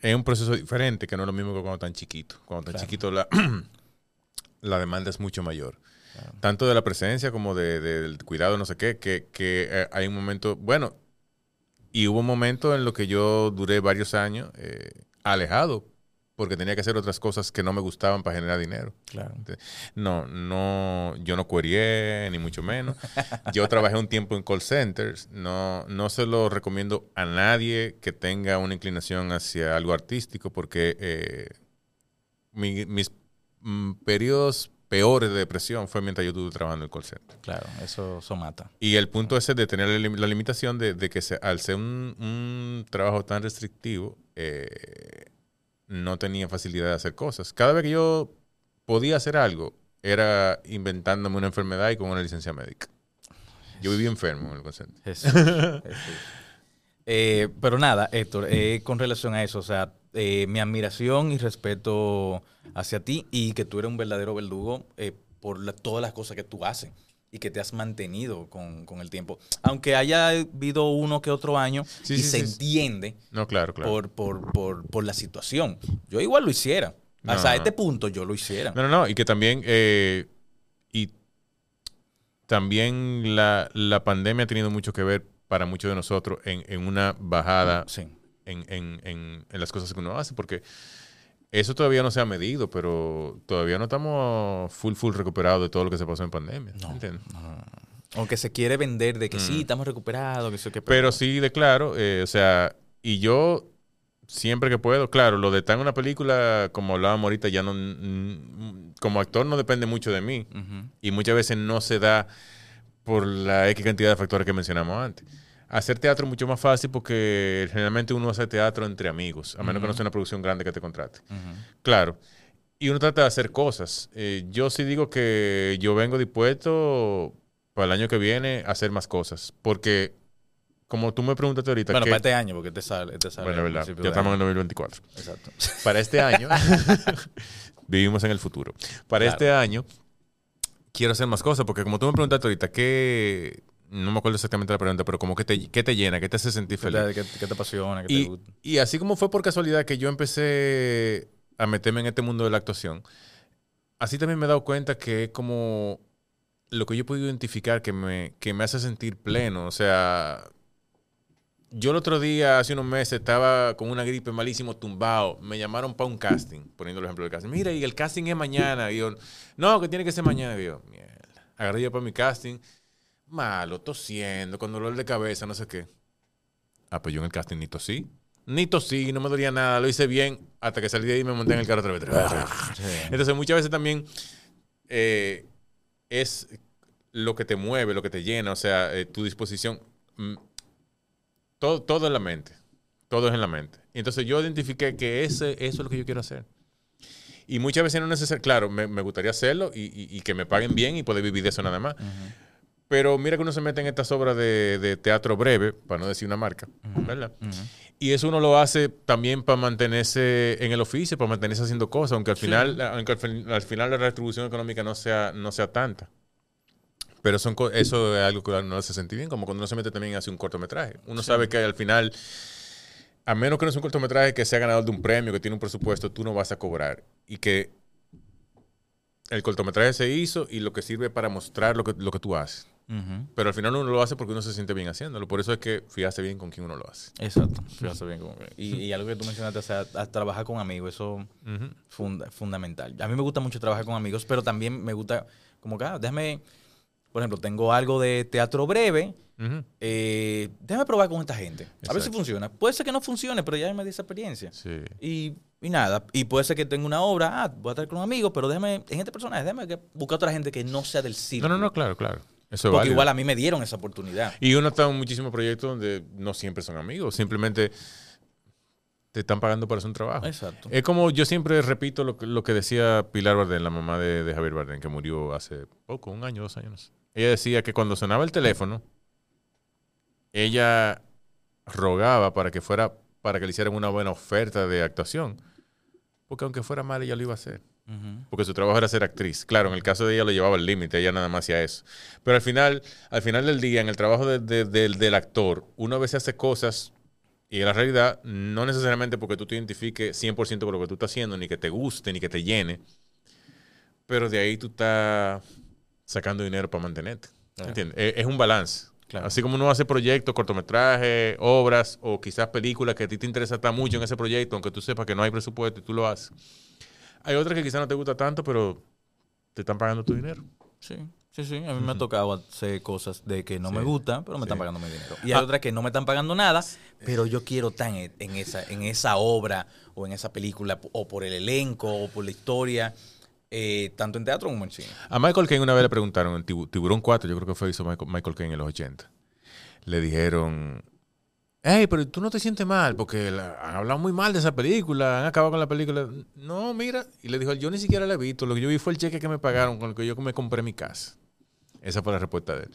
Es un proceso diferente, que no es lo mismo que cuando están chiquitos. Cuando están Claro. chiquitos la, la demanda es mucho mayor. Tanto de la presencia como de- del cuidado, no sé qué, que, que, eh, hay un momento, bueno, y hubo un momento en lo que yo duré varios años eh, alejado, porque tenía que hacer otras cosas que no me gustaban para generar dinero. Claro. No, no, yo no querié, ni mucho menos. Yo trabajé un tiempo en call centers. No, no se lo recomiendo a nadie que tenga una inclinación hacia algo artístico, porque eh, mi- mis mm, periodos peores de depresión fue mientras yo estuve trabajando en el call center. Claro, eso, eso mata. Y el punto ese de tener la, lim- la limitación de, de que se- al ser un, un trabajo tan restrictivo, eh, no tenía facilidad de hacer cosas. Cada vez que yo podía hacer algo, era inventándome una enfermedad y con una licencia médica. Yo vivía enfermo en el call center. Jesús, Jesús. Eh, pero nada, Héctor, eh, con relación a eso, o sea, eh, mi admiración y respeto hacia ti y que tú eres un verdadero verdugo eh, por la- todas las cosas que tú haces y que te has mantenido con, con el tiempo. Aunque haya habido uno que otro año Sí, y sí, se sí, entiende No, claro, claro. por, por, por, por la situación. Yo igual lo hiciera. No, Hasta no. este punto yo lo hiciera. No, no, no. Y que también, eh, y también la, la pandemia ha tenido mucho que ver para muchos de nosotros en, en una bajada Sí. En, en- en- en las cosas que uno hace, porque eso todavía no se ha medido, pero todavía no estamos full, full recuperados de todo lo que se pasó en pandemia. No, ¿entiendes? Aunque se quiere vender de que sí, Mm. estamos recuperados, que sé qué. Pero sí, de claro, eh, o sea, y yo siempre que puedo, claro, lo de estar en una película, como hablábamos ahorita, ya no, como actor no depende mucho de mí. Y muchas veces no se da por la X cantidad de factores que mencionamos antes. Hacer teatro es mucho más fácil porque generalmente uno hace teatro entre amigos, a menos que no sea una producción grande que te contrate. Claro. Y uno trata de hacer cosas. Eh, yo sí digo que yo vengo dispuesto para el año que viene a hacer más cosas. Porque, como tú me preguntaste ahorita, Bueno, ¿qué- para este año, porque te sale. Te sale bueno, verdad, ya estamos en año. el 2024 Exacto. para este año, vivimos en el futuro. Para Claro. este año, quiero hacer más cosas, porque como tú me preguntaste ahorita, ¿qué? No me acuerdo exactamente la pregunta, pero como que te, qué te llena, qué te hace sentir ¿Qué feliz. te, qué- te apasiona? ¿Qué te Y, gusta? y así como fue por casualidad que yo empecé a meterme en este mundo de la actuación, así también me he dado cuenta que es como lo que yo he podido identificar que me, que me hace sentir pleno. O sea, yo el otro día, hace unos meses, estaba con una gripe malísimo tumbado. Me llamaron para un casting, poniendo el ejemplo del casting. Mira, y el casting es mañana. Y yo, no, que tiene que ser mañana. Y yo, mierda. Agarré yo para mi casting. Malo, tosiendo, con dolor de cabeza, no sé qué. Ah, pues yo en el casting ni tosí. Ni tosí, no me dolía nada. Lo hice bien hasta que salí de ahí y me monté en el carro otra vez. Entonces, muchas veces también eh, es lo que te mueve, lo que te llena, o sea, eh, tu disposición. mm, todo, todo en la mente. Todo es en la mente. Y entonces yo identifiqué que ese, eso es lo que yo quiero hacer. Y muchas veces no es necesario, claro, me, me gustaría hacerlo y, y- y que me paguen bien y poder vivir de eso nada más. Pero mira que uno se mete en estas obras de, de teatro breve, para no decir una marca, ¿verdad? Y eso uno lo hace también para mantenerse en el oficio, para mantenerse haciendo cosas, aunque al final, aunque al, fin- al final la retribución económica no sea, no sea tanta. Pero son, eso es algo que a uno hace sentir bien, como cuando uno se mete también hace un cortometraje. Uno sabe que al final, a menos que no sea un cortometraje que sea ganador de un premio, que tiene un presupuesto, tú no vas a cobrar. Y que el cortometraje se hizo y lo que sirve para mostrar lo que, lo que tú haces. Pero al final uno lo hace porque uno se siente bien haciéndolo. Por eso es que fíjate bien con quién uno lo hace. Exacto. Fíjate bien cómo- y, y algo que tú mencionaste, o sea, a trabajar con amigos, eso Ujú. funda- fundamental. A mí me gusta mucho trabajar con amigos, pero también me gusta, como que, ah, déjame, por ejemplo, tengo algo de teatro breve, eh, déjame probar con esta gente. A ver si funciona. Puede ser que no funcione, pero ya me di esa experiencia. Sí. Y, y nada, y puede ser que tenga una obra, ah, voy a estar con un amigo, pero déjame, en este personaje, déjame buscar otra gente que no sea del No, círculo. no, no, claro, claro. Eso es Porque válido. igual a mí me dieron esa oportunidad. Y uno está en muchísimos proyectos donde no siempre son amigos, simplemente te están pagando para hacer un trabajo. Exacto. Es como yo siempre repito lo que, lo que decía Pilar Bardem, la mamá de, de Javier Bardem, que murió hace poco, un año, dos años. Ella decía que cuando sonaba el teléfono, ella rogaba para que fuera, para que le hicieran una buena oferta de actuación. Porque aunque fuera mal, ella lo iba a hacer. Porque su trabajo era ser actriz. Claro, en el caso de ella lo llevaba al límite, ella nada más hacía eso. Pero al final, al final del día, en el trabajo de- de- del- del actor, uno a veces hace cosas y en la realidad, no necesariamente porque tú te identifiques 100% con lo que tú estás haciendo, ni que te guste, ni que te llene, pero de ahí tú estás sacando dinero para mantenerte. Claro. ¿Entiendes? Es, es un balance. Claro. Así como uno hace proyectos, cortometrajes, obras o quizás películas que a ti te interesa estar mucho en ese proyecto, aunque tú sepas que no hay presupuesto y tú lo haces. Hay otras que quizás no te gusta tanto, pero te están pagando tu dinero. Sí, sí, sí. A mí me ha tocado hacer cosas de que no me gustan, pero me sí. están pagando mi dinero. Y hay otras que no me están pagando nada, pero yo quiero estar en, esa, en esa obra o en esa película, o por el elenco, o por la historia. eh, tanto en teatro como en cine. A Michael Caine una vez le preguntaron en Tibu- Tiburón 4, yo creo que fue hizo Michael, Michael Caine en los 80. Le dijeron, hey, pero tú no te sientes mal porque la- han hablado muy mal de esa película, han acabado con la película. No, mira. Y le dijo, yo ni siquiera la he visto, lo que yo vi fue el cheque que me pagaron con el que yo me compré mi casa. Esa fue la respuesta de él.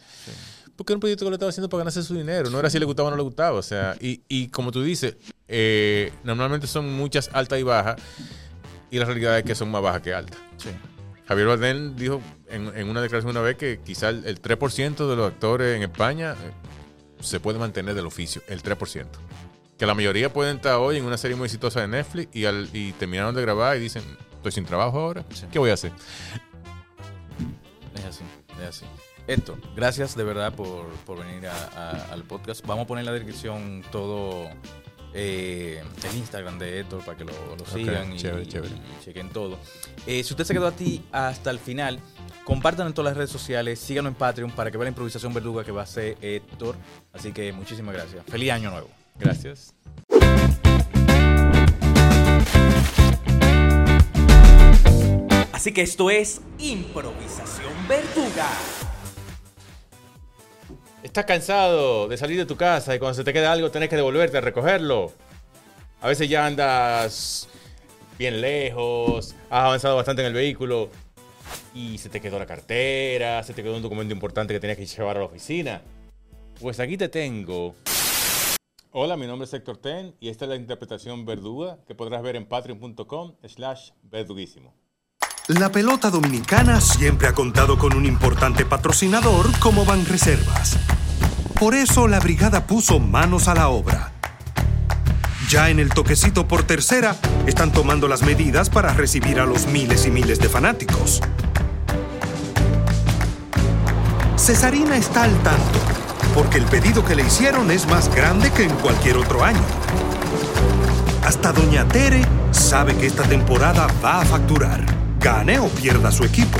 Porque era un proyecto que lo estaba haciendo para ganarse su dinero. No era si le gustaba o no le gustaba. O sea, y, y como tú dices, eh, normalmente son muchas altas y bajas. Y la realidad es que son más bajas que altas. Sí. Javier Bardem dijo en, en una declaración una vez que quizá el, el 3% de los actores en España se puede mantener del oficio, el 3%. Que la mayoría pueden estar hoy en una serie muy exitosa de Netflix y, al- y terminaron de grabar y dicen, estoy sin trabajo ahora, Sí. ¿qué voy a hacer? Es así, es así. Héctor, gracias de verdad por, por venir a- a- al podcast. Vamos a poner en la descripción todo eh, el Instagram de Héctor para que lo, lo sigan y, chévere, chévere. y chequen todo. Eh, si usted se quedó a ti hasta el final, compártanlo en todas las redes sociales, síganlo en Patreon para que vea la improvisación verduga que va a hacer Héctor. Así que muchísimas gracias. Feliz año nuevo. Gracias. Así que esto es improvisación verduga. ¿Estás cansado de salir de tu casa y cuando se te queda algo tenés que devolverte a recogerlo? A veces ya andas bien lejos, has avanzado bastante en el vehículo y se te quedó la cartera, se te quedó un documento importante que tenías que llevar a la oficina. Pues aquí te tengo. Hola, mi nombre es Héctor Ten y esta es la interpretación verduga que podrás ver en patreon.com slash verduguísimo. La pelota dominicana siempre ha contado con un importante patrocinador como Banreservas. Por eso la brigada puso manos a la obra. Ya en el toquecito por tercera están tomando las medidas para recibir a los miles y miles de fanáticos. Cesarina está al tanto, porque el pedido que le hicieron es más grande que en cualquier otro año. Hasta Doña Tere sabe que esta temporada va a facturar, gane o pierda su equipo.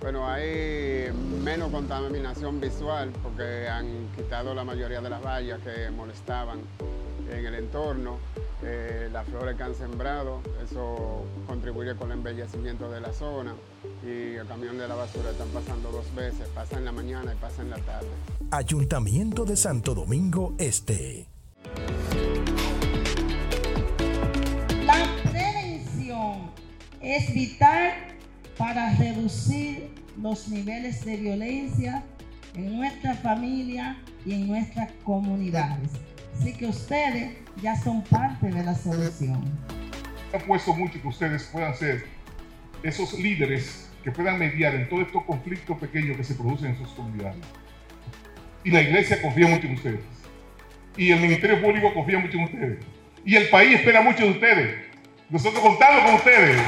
Bueno, hay menos contaminación visual porque han quitado la mayoría de las vallas que molestaban en el entorno. Eh, las flores que han sembrado, eso contribuye con el embellecimiento de la zona. Y el camión de la basura están pasando dos veces, pasa en la mañana y pasa en la tarde. Ayuntamiento de Santo Domingo Este. La prevención es vital para reducir los niveles de violencia en nuestra familia y en nuestras comunidades. Así que ustedes ya son parte de la solución. He puesto mucho que ustedes puedan ser esos líderes que puedan mediar en todos estos conflictos pequeños que se producen en sus comunidades. Y la iglesia confía mucho en ustedes. Y el Ministerio Público confía mucho en ustedes. Y el país espera mucho de ustedes. Nosotros contamos con ustedes.